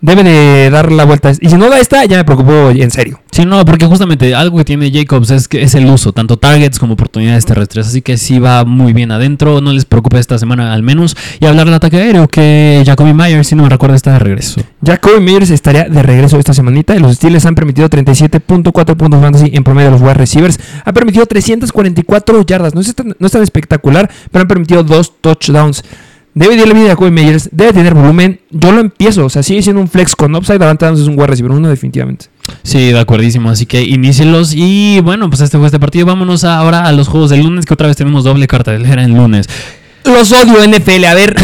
Debe de dar la vuelta. Y si no da esta, ya me preocupo en serio. Sí, no, porque justamente algo que tiene Jacobs es que es el uso, tanto targets como oportunidades terrestres. Así que sí va muy bien adentro. No les preocupe esta semana al menos. Y hablar del ataque aéreo, que Jacoby Myers, si no me recuerda, está de regreso. Jacoby Meyers estaría de regreso esta semanita. Y los Steelers han permitido 37.4 puntos fantasy en promedio de los wide receivers. Han permitido 344 yardas. No es tan, no es tan espectacular, pero han permitido dos touchdowns. Debe de irle bien a Jacoby Meyers. Debe tener volumen. Yo lo empiezo. O sea, sigue siendo un flex con upside. Davante Adams es un wide receiver uno definitivamente. Sí, de acuerdísimo. Así que inícielos. Y bueno, pues este fue este partido. Vámonos ahora a los juegos del lunes, que otra vez tenemos doble cartelera en lunes. Los odio NFL, a ver,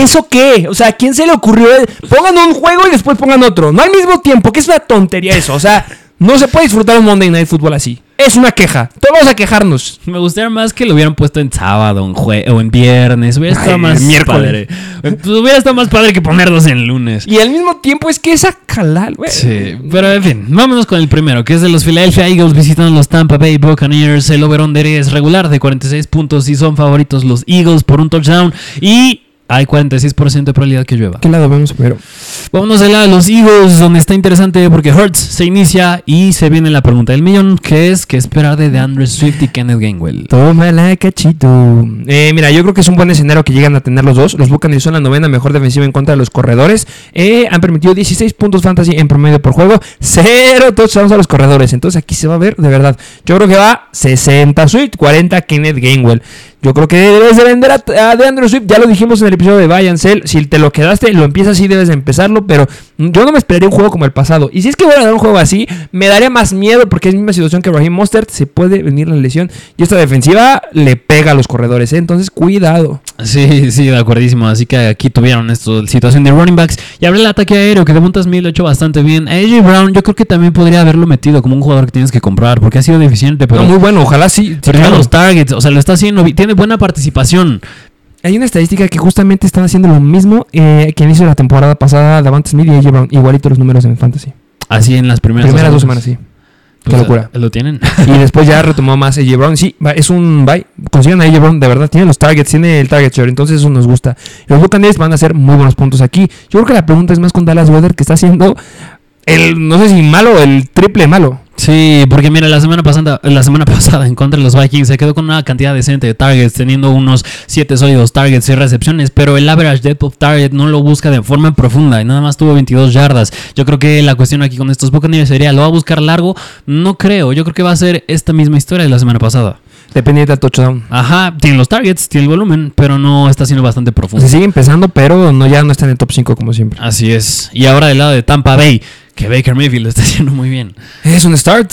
¿eso qué? O sea, ¿a quién se le ocurrió? Pongan un juego y después pongan otro. No al mismo tiempo, que es una tontería eso. O sea, no se puede disfrutar un Monday Night Football así. Es una queja. Todos vamos a quejarnos. Me gustaría más que lo hubieran puesto en sábado en jue- o en viernes. Hubiera estado Ay, más miércoles. padre. Pues hubiera estado más padre que ponerlos en lunes. Y al mismo tiempo es que es calal, güey. Sí, pero en fin, vámonos con el primero, que es de los Philadelphia Eagles visitan los Tampa Bay Buccaneers. El over-under es regular de 46 puntos y son favoritos los Eagles por un touchdown. Y hay 46% de probabilidad que llueva. ¿Qué lado vemos primero? Vámonos del lado de los Eagles, donde está interesante porque Hurts se inicia y se viene la pregunta del millón, que es ¿qué esperar de DeAndre Swift y Kenneth Gainwell? Tómala, cachito. Eh, mira, yo creo que es un buen escenario que llegan a tener los dos. Los Buccaneers son la novena mejor defensiva en contra de los corredores. Eh, han permitido 16 puntos fantasy en promedio por juego. Cero touchdowns a los corredores. Entonces aquí se va a ver, de verdad. Yo creo que va 60 Swift, 40 Kenneth Gainwell. Yo creo que debes de vender a, a DeAndre Swift. Ya lo dijimos en el episodio de Buy and Sell. Si te lo quedaste, lo empiezas así, debes de empezarlo. Pero Yo no me esperaría un juego como el pasado. Y si es que voy a dar un juego así, me daría más miedo porque es la misma situación que Raheem Mostert. Se puede venir la lesión. Y esta defensiva le pega a los corredores. ¿eh? Entonces, cuidado. Sí, sí, de acuerdísimo. Así que aquí tuvieron esto, situación de running backs. Y habrá el ataque aéreo, que de Montas Mil lo ha hecho bastante bien. AJ Brown, yo creo que también podría haberlo metido como un jugador que tienes que comprar, porque ha sido deficiente, pero. No, muy bueno, ojalá sí. pero claro. los targets, o sea, lo está haciendo, tiene buena participación. Hay una estadística que justamente están haciendo lo mismo eh, que inicio de la temporada pasada Davante Smith y AJ Brown. Igualito los números en Fantasy. Así en las primeras, Primeras dos semanas, sí. Pues, Qué locura. Lo tienen. Y después ya retomó más AJ Brown. Sí, es un bye. Consigan a AJ Brown, de verdad. Tiene los targets, tiene el target share. Entonces eso nos gusta. Los Buccaneers van a hacer muy buenos puntos aquí. Yo creo que la pregunta es más con Dallas Weather, que está haciendo el, no sé si malo, el triple malo. Sí, porque mira, la semana pasada, la semana pasada en contra de los Vikings se quedó con una cantidad decente de targets, teniendo unos 7 sólidos targets y recepciones, pero el average depth of target no lo busca de forma profunda y nada más tuvo 22 yardas. Yo creo que la cuestión aquí con estos Buccaneers sería, ¿lo va a buscar largo? No creo, yo creo que va a ser esta misma historia de la semana pasada. Dependiente del touchdown. Ajá, tiene los targets, tiene el volumen, pero no está siendo bastante profundo. Se sigue empezando, pero no, ya no está en el top 5 como siempre. Así es. Y ahora del lado de Tampa Bay, que Baker Mayfield lo está haciendo muy bien. Es un start.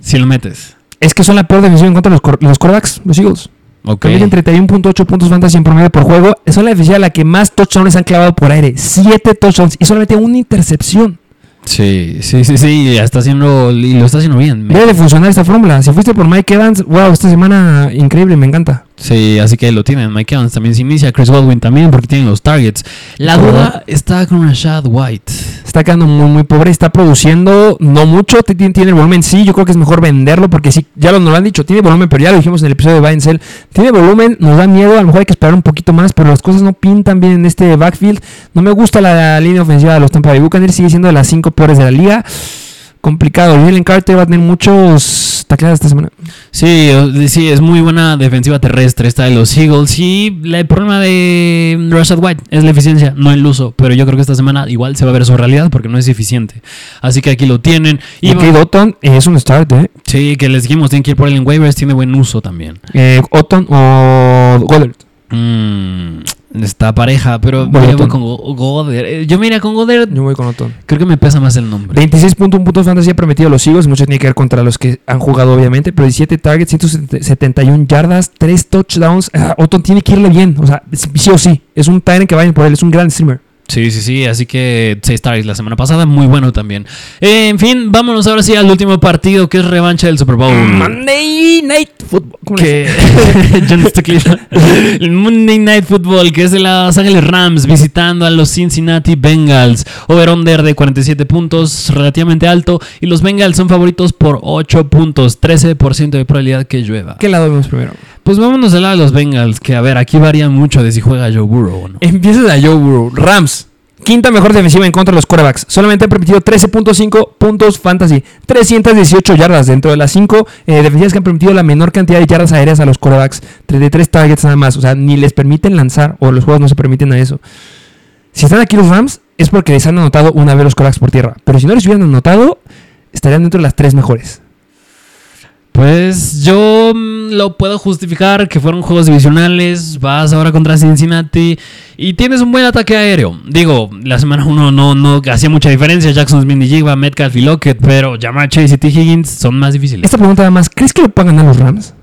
Si lo metes. Es que son la peor defensiva en contra de los, los quarterbacks, los Eagles. Ok. Permiten 31.8 puntos fantasy en promedio por juego. Son la defensiva la que más touchdowns han clavado por aire. 7 touchdowns y solamente una intercepción. Sí, sí, sí, sí, ya está haciendo, y lo está haciendo bien. Debe de funcionar esta fórmula. Si fuiste por Mike Evans, wow, esta semana increíble, me encanta. Sí, así que lo tienen. Mike Evans también se inicia, Chris Baldwin también, porque tienen los targets. La duda está con Rashad White. Está quedando muy, muy pobre. Está produciendo no mucho. ti- Tiene, tiene el volumen, sí. Yo creo que es mejor venderlo porque sí, ya lo, nos lo han dicho. Tiene volumen, pero ya lo dijimos en el episodio de Buy and Sell. Tiene volumen, nos da miedo. A lo mejor hay que esperar un poquito más, pero las cosas no pintan bien en este backfield. No me gusta la, línea ofensiva de los Tampa Bay Buccaneers. Sigue siendo de las 5 peores de la liga. Complicado. Jalen Carter va a tener muchos tacleadas esta semana. Sí, sí, es muy buena defensiva terrestre esta de los Eagles. Y el problema de Rashad White es la eficiencia, no el uso. Pero yo creo que esta semana igual se va a ver su realidad porque no es eficiente. Así que aquí lo tienen. Y Y Kate Otton es un start, ¿eh? sí, que les dijimos, tienen que ir por él en waivers, tiene buen uso también. eh Otton o Goddard. Mm, está pareja, pero Bueno, yo voy con Go- Goddard. Eh, Yo me iría con Goddard. Yo voy con Otton. Creo que me pesa más el nombre. 26.1 puntos fantasy ha permitido los Eagles. Mucho tiene que ver contra los que han jugado, obviamente. Pero 17 targets, 171 yardas, 3 touchdowns. Ah, Otton tiene que irle bien. O sea, sí o sí. Es un Tyrant que vayan por él. Es un gran streamer. Sí, sí, sí. Así que 6 targets la semana pasada, muy bueno también. Eh, en fin, vámonos ahora sí al último partido que es revancha del Super Bowl. Monday Night Football. ¿Cómo que? John el Monday Night Football que es de los Ángeles Rams visitando a los Cincinnati Bengals over under de 47 puntos relativamente alto y los Bengals son favoritos por 8 puntos 13% de probabilidad que llueva ¿Qué lado vemos primero? Pues vámonos al lado de los Bengals que a ver aquí varía mucho de si juega Joe Burrow o no Empieza a Joe Burrow. Rams. Quinta mejor defensiva en contra de los quarterbacks. Solamente ha permitido 13.5 puntos fantasy. 318 yardas dentro de las 5 defensivas que han permitido la menor cantidad de yardas aéreas a los quarterbacks. 33 targets nada más. O sea, ni les permiten lanzar o los juegos no se permiten a eso. Si están aquí los Rams es porque les han anotado una vez los quarterbacks por tierra. Pero si no les hubieran anotado, estarían dentro de las tres mejores. Pues yo mm, lo puedo justificar que fueron juegos divisionales, vas ahora contra Cincinnati y tienes un buen ataque aéreo. Digo, la semana 1 no, no hacía mucha diferencia, Jackson Smith y Jigba, Metcalf y Lockett, pero Jamar Chase y T. Higgins son más difíciles. Esta pregunta además, ¿crees que lo puedan ganar los Rams?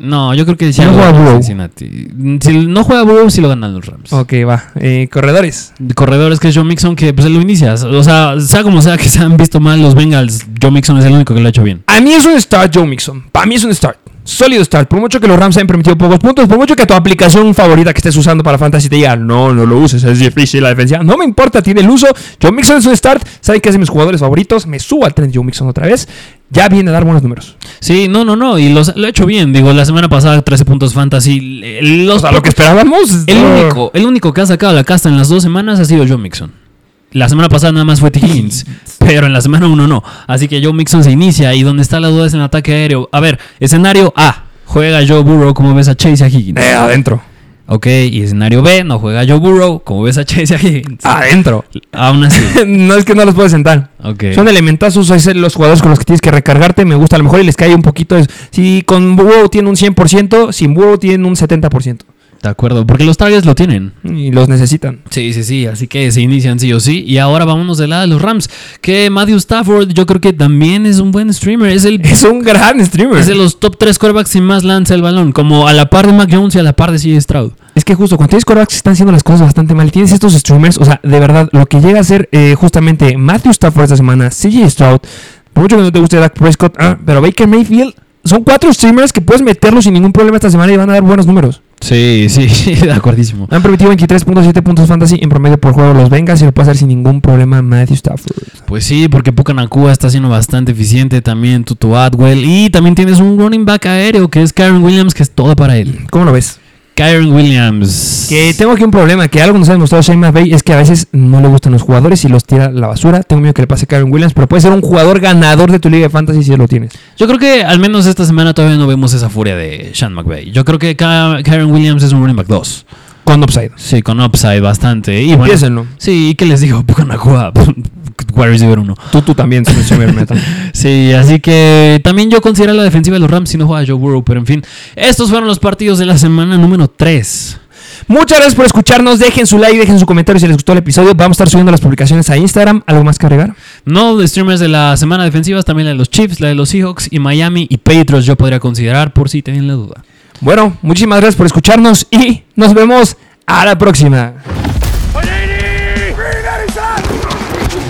No, yo creo que Si no juega Burrow. Cincinnati. Si no juega Burrow, sí lo ganan los Rams. Ok, va. Eh, corredores. Corredores que es Joe Mixon, que pues lo inicias. O sea, sea como sea que se han visto mal los Bengals, Joe Mixon es el único que lo ha hecho bien. A mí es un start Joe Mixon. Para mí es un start. Sólido start. Por mucho que los Rams hayan permitido pocos puntos, por mucho que tu aplicación favorita que estés usando para Fantasy te diga, no, no lo uses, es difícil la defensa. No me importa, tiene el uso. Joe Mixon es un start. ¿Saben qué es de mis jugadores favoritos? Me subo al tren Joe Mixon otra vez. Ya viene a dar buenos números. Sí, no, no, no. Y los, lo ha hecho bien. Digo, la semana pasada 13 puntos fantasy. Los O sea, lo que esperábamos. El no. único, el único que ha sacado la casta en las dos semanas ha sido Joe Mixon. La semana pasada nada más fue T. Higgins, pero en la semana uno no. Así que Joe Mixon se inicia y donde está la duda es en ataque aéreo. A ver, escenario A, juega Joe Burrow como ves a Chase y a Higgins. Eh, adentro. Ok, y escenario B, no juega Joe Burrow como ves a Chase y a Higgins. Adentro. Aún así. no es que no los puedes sentar. Ok. Son elementazos, es los jugadores con los que tienes que recargarte. Me gusta a lo mejor y les cae un poquito. Si con Burrow tienen un 100%, sin Burrow tienen un 70%. De acuerdo, porque los targets lo tienen. Y los necesitan. Sí, sí, sí, así que se inician sí o sí. Y ahora vámonos del lado de los Rams, que Matthew Stafford yo creo que también es un buen streamer. Es el Es un gran streamer. es de los top 3 quarterbacks y más lanza el balón, como a la par de Mac Jones y a la par de CJ Stroud. Es que justo cuando tienes quarterbacks están haciendo las cosas bastante mal, tienes estos streamers, o sea, de verdad, lo que llega a ser eh, justamente Matthew Stafford esta semana, CJ Stroud, por mucho que no te guste Dak Prescott, ah, pero Baker Mayfield, son cuatro streamers que puedes meterlos sin ningún problema esta semana y van a dar buenos números. Sí, sí, de acuerdísimo. Han permitido 23.7 puntos fantasy en promedio por juego los Bengals y lo puede hacer sin ningún problema Matthew Stafford. Pues sí, porque Puka Nakua está siendo bastante eficiente, también Tutu Atwell, y también tienes un running back aéreo que es Karen Williams, que es todo para él. ¿Cómo lo ves? Kyron Williams. Que tengo aquí un problema, que algo nos ha demostrado Shane McVay es que a veces no le gustan los jugadores y los tira a la basura. Tengo miedo que le pase a Karen Williams, pero puede ser un jugador ganador de tu liga de fantasy si lo tienes. Yo creo que al menos esta semana todavía no vemos esa furia de Sean McVay. Yo creo que Kyron Williams es un running back 2. Con upside. Sí, con upside bastante. Y bueno, sí, ¿qué les digo? Puka Nakua, wide receiver 1. Tú, tú también, sube el meta. Sí, así que también yo considero la defensiva de los Rams si no juega Joe Burrow, pero en fin, estos fueron los partidos de la semana número 3. Muchas gracias por escucharnos. Dejen su like, dejen su comentario si les gustó el episodio. Vamos a estar subiendo las publicaciones a Instagram. ¿Algo más que agregar? No de streamers de la semana defensivas, también la de los Chiefs, la de los Seahawks y Miami y Patriots yo podría considerar por si tenían la duda. Bueno, muchísimas gracias por escucharnos y nos vemos a la próxima.